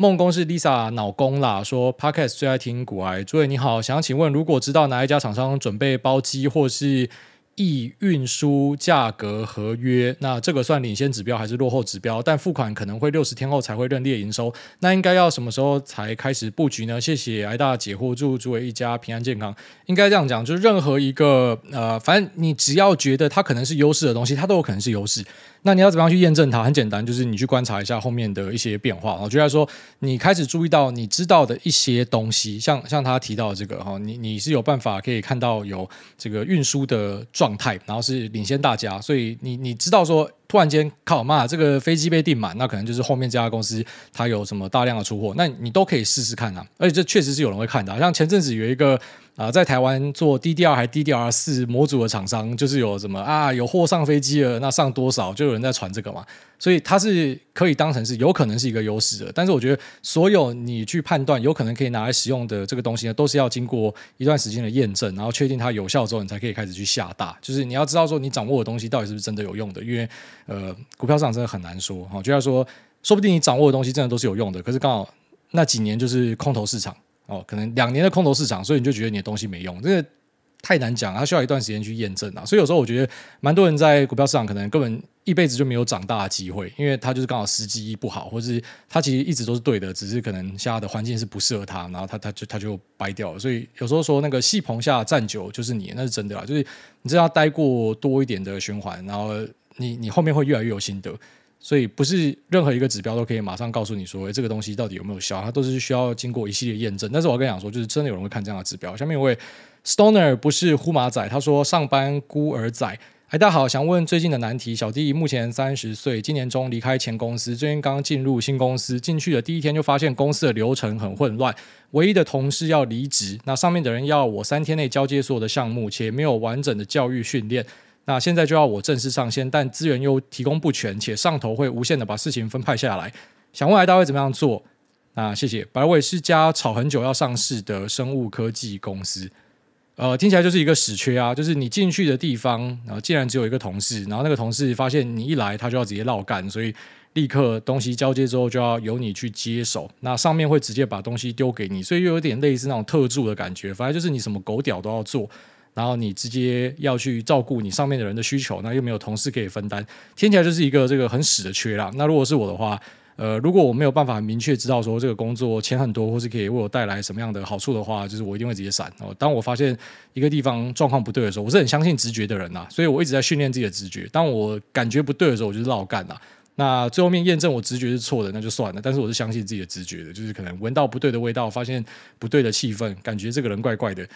梦工是 Lisa 脑工啦，说 Podcast 最爱听股癌。诸位你好，想请问，如果知道哪一家厂商准备包机或是易运输价格合约，那这个算领先指标还是落后指标？但付款可能会六十天后才会认列营收，那应该要什么时候才开始布局呢？谢谢癌大姐或，祝诸位一家平安健康。应该这样讲，就是任何一个呃，反正你只要觉得它可能是优势的东西，它都有可能是优势。那你要怎么样去验证它？很简单，就是你去观察一下后面的一些变化。我觉得说，你开始注意到你知道的一些东西，像像他提到的这个哈，你你是有办法可以看到有这个运输的状态，然后是领先大家，所以你你知道说。突然间靠妈，这个飞机被订满，那可能就是后面这家公司它有什么大量的出货，那你都可以试试看啊。而且这确实是有人会看的，像前阵子有一个啊、在台湾做 DDR 还 DDR 四模组的厂商，就是有什么啊，有货上飞机了，那上多少，就有人在传这个嘛。所以它是可以当成是有可能是一个优势的。但是我觉得所有你去判断有可能可以拿来使用的这个东西呢，都是要经过一段时间的验证，然后确定它有效之后，你才可以开始去下大。就是你要知道说你掌握的东西到底是不是真的有用的，因为。呃，股票市场真的很难说哈，就像说，说不定你掌握的东西真的都是有用的，可是刚好那几年就是空头市场哦，可能两年的空头市场，所以你就觉得你的东西没用，这个太难讲，它需要一段时间去验证啊。所以有时候我觉得，蛮多人在股票市场可能根本一辈子就没有长大的机会，因为他就是刚好时机不好，或者是他其实一直都是对的，只是可能现在的环境是不适合他，然后他他就他就掰掉了。所以有时候说那个戏棚下站久就是你，那是真的啦，就是你知道待过多一点的循环，然后。你你后面会越来越有心得，所以不是任何一个指标都可以马上告诉你说，诶，这个东西到底有没有效，它都是需要经过一系列验证。但是我跟你讲说，就是真的有人会看这样的指标。下面有位 Stoner 不是呼马仔，他说上班孤儿仔，哎，大家好，想问最近的难题。小弟目前三十岁，今年中离开前公司，最近刚进入新公司，进去的第一天就发现公司的流程很混乱，唯一的同事要离职，那上面的人要我三天内交接所有的项目，且没有完整的教育训练。那现在就要我正式上线，但资源又提供不全，且上头会无限的把事情分派下来。想问癌大会怎么样做？那谢谢。百威是家炒很久要上市的生物科技公司，呃，听起来就是一个死缺啊，就是你进去的地方，然后竟然只有一个同事，然后那个同事发现你一来，他就要直接绕干，所以立刻东西交接之后就要由你去接手。那上面会直接把东西丢给你，所以又有点类似那种特助的感觉，反正就是你什么狗屌都要做。然后你直接要去照顾你上面的人的需求，那又没有同事可以分担，听起来就是一个这个很死的缺啦。那如果是我的话，呃，如果我没有办法明确知道说这个工作钱很多，或是可以为我带来什么样的好处的话，就是我一定会直接闪。哦，当我发现一个地方状况不对的时候，我是很相信直觉的人呐，所以我一直在训练自己的直觉。当我感觉不对的时候，我就是绕干呐。那最后面验证我直觉是错的，那就算了。但是我是相信自己的直觉的，就是可能闻到不对的味道，发现不对的气氛，感觉这个人怪怪的。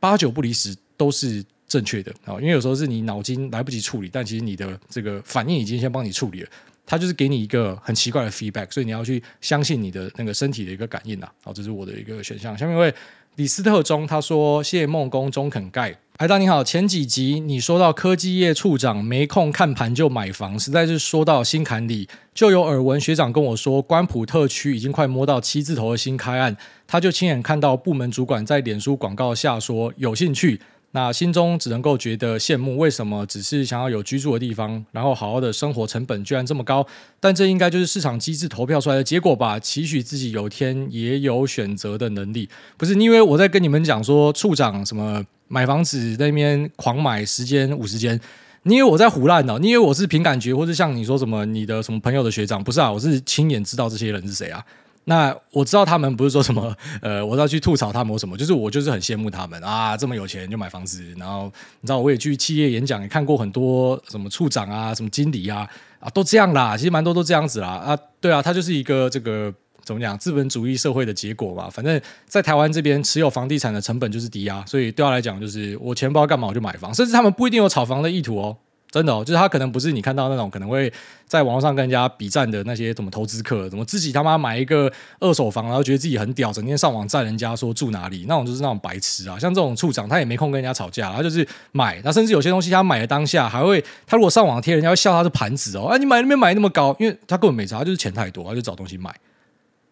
八九不离十都是正确的啊，因为有时候是你脑筋来不及处理，但其实你的这个反应已经先帮你处理了，它就是给你一个很奇怪的 feedback，所以你要去相信你的那个身体的一个感应啊。好，这是我的一个选项。下面一位李斯特中他说：“谢梦工中肯盖。”艾大你好，前几集你说到科技业处长没空看盘就买房，实在是说到心坎里。就有耳闻学长跟我说，关埔特区已经快摸到七字头的新开案，他就亲眼看到部门主管在脸书广告下说有兴趣。那心中只能够觉得羡慕，为什么只是想要有居住的地方，然后好好的生活成本居然这么高？但这应该就是市场机制投票出来的结果吧？期许自己有天也有选择的能力。不是，因为我在跟你们讲说，处长什么买房子那边狂买十间五十间，你以为我在胡乱呢？你以为我是凭感觉，或者像你说什么你的什么朋友的学长？不是啊，我是亲眼知道这些人是谁啊。那我知道他们不是说什么，呃，我要去吐槽他们什么，就是我就是很羡慕他们啊，这么有钱就买房子，然后你知道我也去企业演讲，也看过很多什么处长啊，什么经理啊，啊，都这样啦，其实蛮多都这样子啦，啊，对啊，他就是一个这个怎么讲资本主义社会的结果吧，反正在台湾这边持有房地产的成本就是低啊，所以对他来讲就是我钱不知道干嘛我就买房，甚至他们不一定有炒房的意图哦。真的哦，就是他可能不是你看到那种可能会在网络上跟人家比战的那些什么投资客，怎么自己他妈买一个二手房，然后觉得自己很屌，整天上网赞人家说住哪里，那种就是那种白痴啊。像这种处长，他也没空跟人家吵架，他就是买。那甚至有些东西他买的当下，还会他如果上网贴，人家会笑他是盘子哦。哎，你买那边买那么高，因为他根本没差，他就是钱太多，他就找东西买。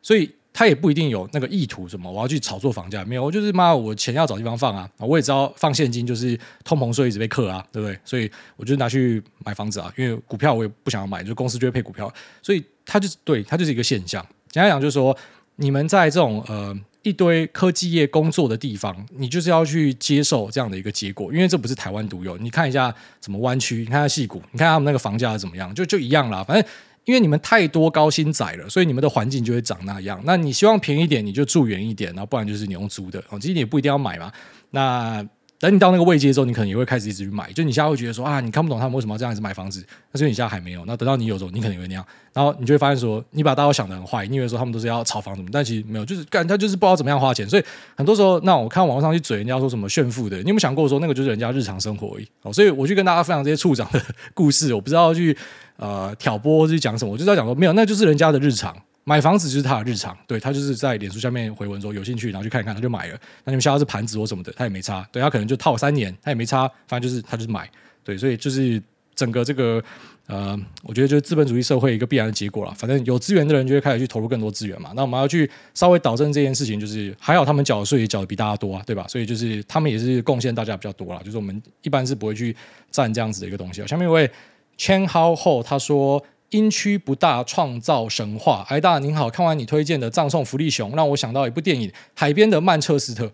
所以。他也不一定有那个意图，什么我要去炒作房价，没有，我就是妈，我钱要找地方放啊！我也知道放现金就是通膨税一直被克啊，对不对？所以我就拿去买房子啊，因为股票我也不想要买，就公司就会配股票，所以他就是对，他就是一个现象。简单讲就是说，你们在这种呃一堆科技业工作的地方，你就是要去接受这样的一个结果，因为这不是台湾独有。你看一下什么湾区，你看下矽谷，你看他们那个房价怎么样，就就一样啦，反正。因为你们太多高薪仔了，所以你们的环境就会长那样。那你希望便宜点，你就住远一点，然后不然就是你用租的。哦，其实你也不一定要买嘛。那等你到那个位阶之后，你可能也会开始一直去买。就你现在会觉得说啊，你看不懂他们为什么要这样子买房子，但是你现在还没有。那等到你有时候，你可能也会那样。然后你就会发现说，你把大家想得很坏，你以为说他们都是要炒房什么，但其实没有，就是干他就是不知道怎么样花钱。所以很多时候，那我看网络上去嘴人家说什么炫富的，你有没有想过说那个就是人家日常生活而已？哦，所以我去跟大家分享这些处长的故事，我不知道去。呃，挑拨或者讲什么，我就在讲说没有，那就是人家的日常。买房子就是他的日常，对，他就是在脸书下面回文说有兴趣，然后去看一看，他就买了。那你们想要是盘子或什么的，他也没差，对，他可能就套三年，他也没差，反正就是他就是买，对，所以就是整个这个呃，我觉得就是资本主义社会一个必然的结果了。反正有资源的人就会开始去投入更多资源嘛。那我们要去稍微导正这件事情，就是还好他们缴的税也缴的比大家多啊，对吧？所以就是他们也是贡献大家比较多啦。就是我们一般是不会去占这样子的一个东西。下面一位。Chen hao ho 他说：“音区不大，创造神话。”哎大您好，看完你推荐的《葬送福利熊》，让我想到一部电影《海边的曼彻斯特》。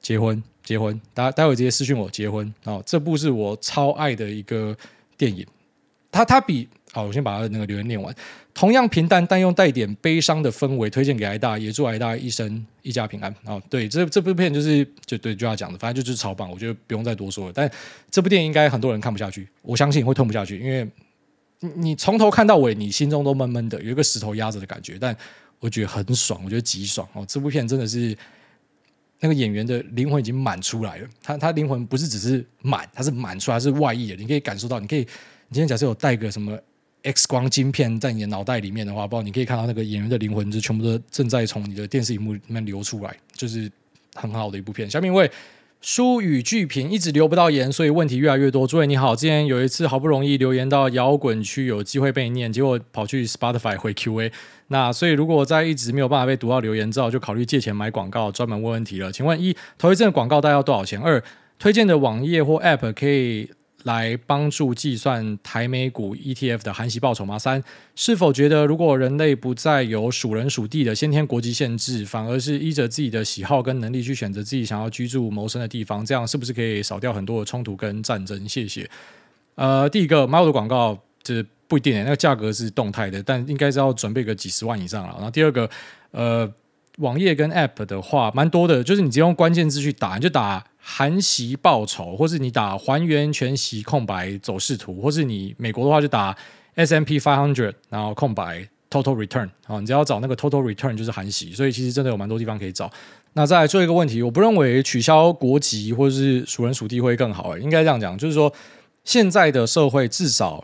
结婚，结婚，大家待会直接私信我结婚哦。这部是我超爱的一个电影。它它比好，我先把他的那个留言念完。同样平淡，但又带点悲伤的氛围，推荐给艾大，也祝艾大一生一家平安。哦，对，这这部片就是就对就要讲的，反正就是超棒，我觉得不用再多说了。但这部电影应该很多人看不下去，我相信会吞不下去，因为你你从头看到尾，你心中都闷闷的，有一个石头压着的感觉。但我觉得很爽，我觉得极爽哦。这部片真的是那个演员的灵魂已经满出来了，他他灵魂不是只是满，他是满出来，是外溢的，你可以感受到，你可以，你今天假设有带个什么。X 光晶片在你的脑袋里面的话，不知道你可以看到那个演员的灵魂，就全部都正在从你的电视荧幕里面流出来，就是很好的一部片。下面一位书语剧评一直留不到言，所以问题越来越多。诸位你好，之前有一次好不容易留言到摇滚区有机会被念，结果跑去 Spotify 回 QA。那所以如果在一直没有办法被读到留言之后，就考虑借钱买广告，专门问问题了。请问一，投一阵广告大概要多少钱？二，推荐的网页或 App 可以。来帮助计算台美股 ETF 的含息报酬吗？三，是否觉得如果人类不再有属人属地的先天国籍限制，反而是依着自己的喜好跟能力去选择自己想要居住谋生的地方，这样是不是可以少掉很多的冲突跟战争？谢谢。呃，第一个买我的广告，这不一定，那个价格是动态的，但应该是要准备个几十万以上了。然后第二个，呃，网页跟 App 的话，蛮多的，就是你直接用关键字去打，你就打。含息报酬，或是你打还原全息空白走势图，或是你美国的话就打 S M P 500，然后空白 Total Return 啊，你只要找那个 Total Return 就是含息，所以其实真的有蛮多地方可以找。那再来做一个问题，我不认为取消国籍或者是属人属地会更好，欸，应该这样讲，就是说现在的社会至少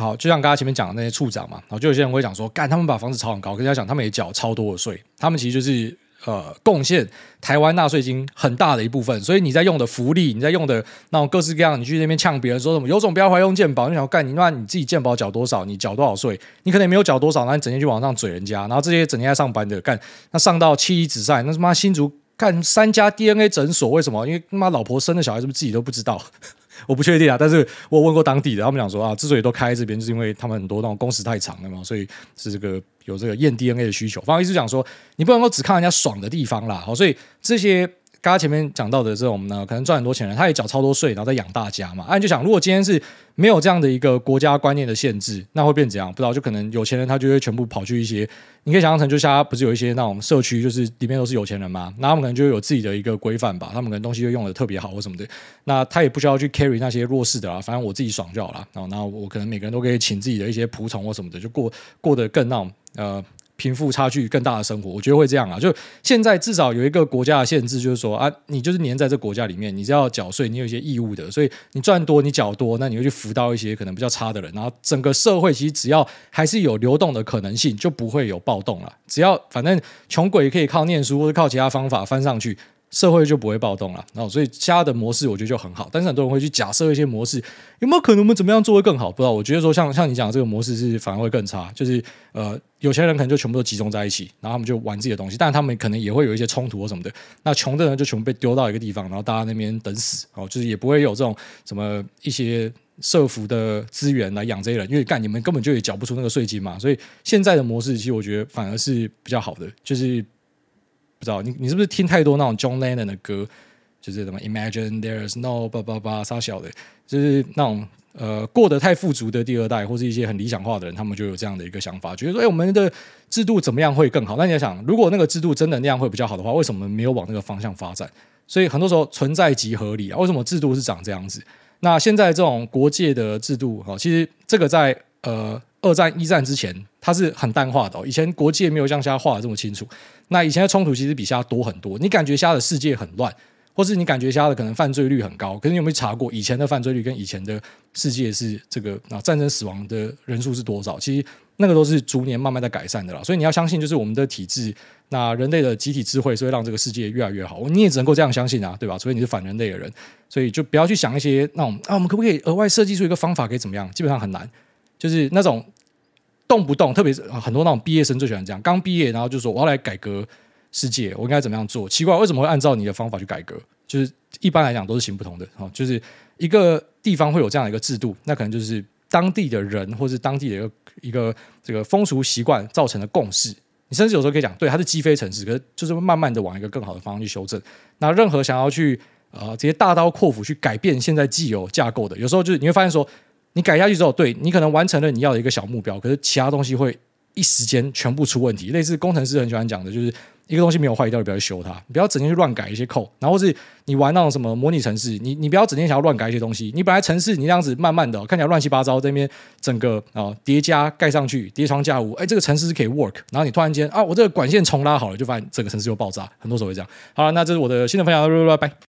好，就像刚才前面讲的那些处长嘛，然后就有些人会讲说，干他们把房子炒很高，跟大家讲他们也缴超多的税，他们其实就是。呃，贡献台湾纳税金很大的一部分，所以你在用的福利，你在用的那种各式各样，你去那边呛别人说什么有种不要怀用健保，你想要干你那你自己健保缴多少，你缴多少税，你可能也没有缴多少，那你整天去网上嘴人家，然后这些整天在上班的干，那上到妻离子散，那他妈新竹干三家 DNA 诊所，为什么？因为他妈老婆生的小孩是不是自己都不知道？我不确定啊，但是我问过当地的，他们讲说啊，之所以都开在这边，就是因为他们很多那种工时太长了嘛，所以是这个有这个验 DNA 的需求。反正意思讲说，你不能够只看人家爽的地方啦，好，所以这些刚刚前面讲到的这种呢，可能赚很多钱人，他也缴超多税，然后再养大家嘛。啊，你就想，如果今天是。没有这样的一个国家观念的限制，那会变怎样？不知道，就可能有钱人他就会全部跑去一些，你可以想象成，就像不是有一些那种社区，就是里面都是有钱人嘛，那他们可能就有自己的一个规范吧，他们可能东西就用的特别好或什么的，那他也不需要去 carry 那些弱势的啦，反正我自己爽就好了。然后，那我可能每个人都可以请自己的一些仆从或什么的，就过过得更那种呃。贫富差距更大的生活，我觉得会这样啊。就现在至少有一个国家的限制，就是说啊，你就是粘在这国家里面，你是要缴税，你有一些义务的。所以你赚多，你缴多，那你会去扶到一些可能比较差的人。然后整个社会其实只要还是有流动的可能性，就不会有暴动了。只要反正穷鬼可以靠念书或者靠其他方法翻上去。社会就不会暴动了，然后所以其他的模式我觉得就很好，但是很多人会去假设一些模式，有没有可能我们怎么样做会更好？不知道，我觉得说像像你讲的这个模式是反而会更差，就是呃有钱人可能就全部都集中在一起，然后他们就玩自己的东西，但他们可能也会有一些冲突或什么的。那穷的人就全部被丢到一个地方，然后大家那边等死哦，就是也不会有这种什么一些社福的资源来养这些人，因为干你们根本就也缴不出那个税金嘛，所以现在的模式其实我觉得反而是比较好的，就是。不知道你你是不是听太多那种 John Lennon 的歌，就是什么 Imagine There Is no 叭叭叭啥小的，就是那种呃过得太富足的第二代，或是一些很理想化的人，他们就有这样的一个想法，觉得说哎，我们的制度怎么样会更好？那你要想，如果那个制度真的那样会比较好的话，为什么没有往那个方向发展？所以很多时候存在即合理啊。为什么制度是长这样子？那现在这种国界的制度，哈，其实这个在呃。二战、一战之前，它是很淡化的。以前国界没有像现在画的这么清楚。那以前的冲突其实比现在多很多。你感觉现在的世界很乱，或是你感觉现在的可能犯罪率很高，可是你有没有查过以前的犯罪率跟以前的世界是这个啊战争死亡的人数是多少？其实那个都是逐年慢慢在改善的啦。所以你要相信，就是我们的体制，那人类的集体智慧是会让这个世界越来越好。你也只能够这样相信啊，对吧？除非你是反人类的人，所以就不要去想一些那种啊，我们可不可以额外设计出一个方法，可以怎么样？基本上很难。就是那种动不动，特别是很多那种毕业生最喜欢这样，刚毕业然后就说我要来改革世界，我应该怎么样做？奇怪，为什么会按照你的方法去改革？就是一般来讲都是行不通的。就是一个地方会有这样的一个制度，那可能就是当地的人或是当地的一个一个这个风俗习惯造成的共识。你甚至有时候可以讲，对，它是积非成是，可是就是慢慢的往一个更好的方向去修正。那任何想要去呃直接大刀阔斧去改变现在既有架构的，有时候就是你会发现说。你改下去之后，对，你可能完成了你要的一个小目标，可是其他东西会一时间全部出问题。类似工程师很喜欢讲的，就是一个东西没有坏掉，你不要去修它，你不要整天去乱改一些扣。然后是你玩那种什么模拟城市，你你不要整天想要乱改一些东西。你本来城市你这样子慢慢的看起来乱七八糟，这边整个啊叠加盖上去，叠床架屋，哎，这个城市是可以 work。然后你突然间啊，我这个管线重拉好了，就发现整个城市又爆炸。很多时候会这样。好了，那这是我的新的分享，拜拜。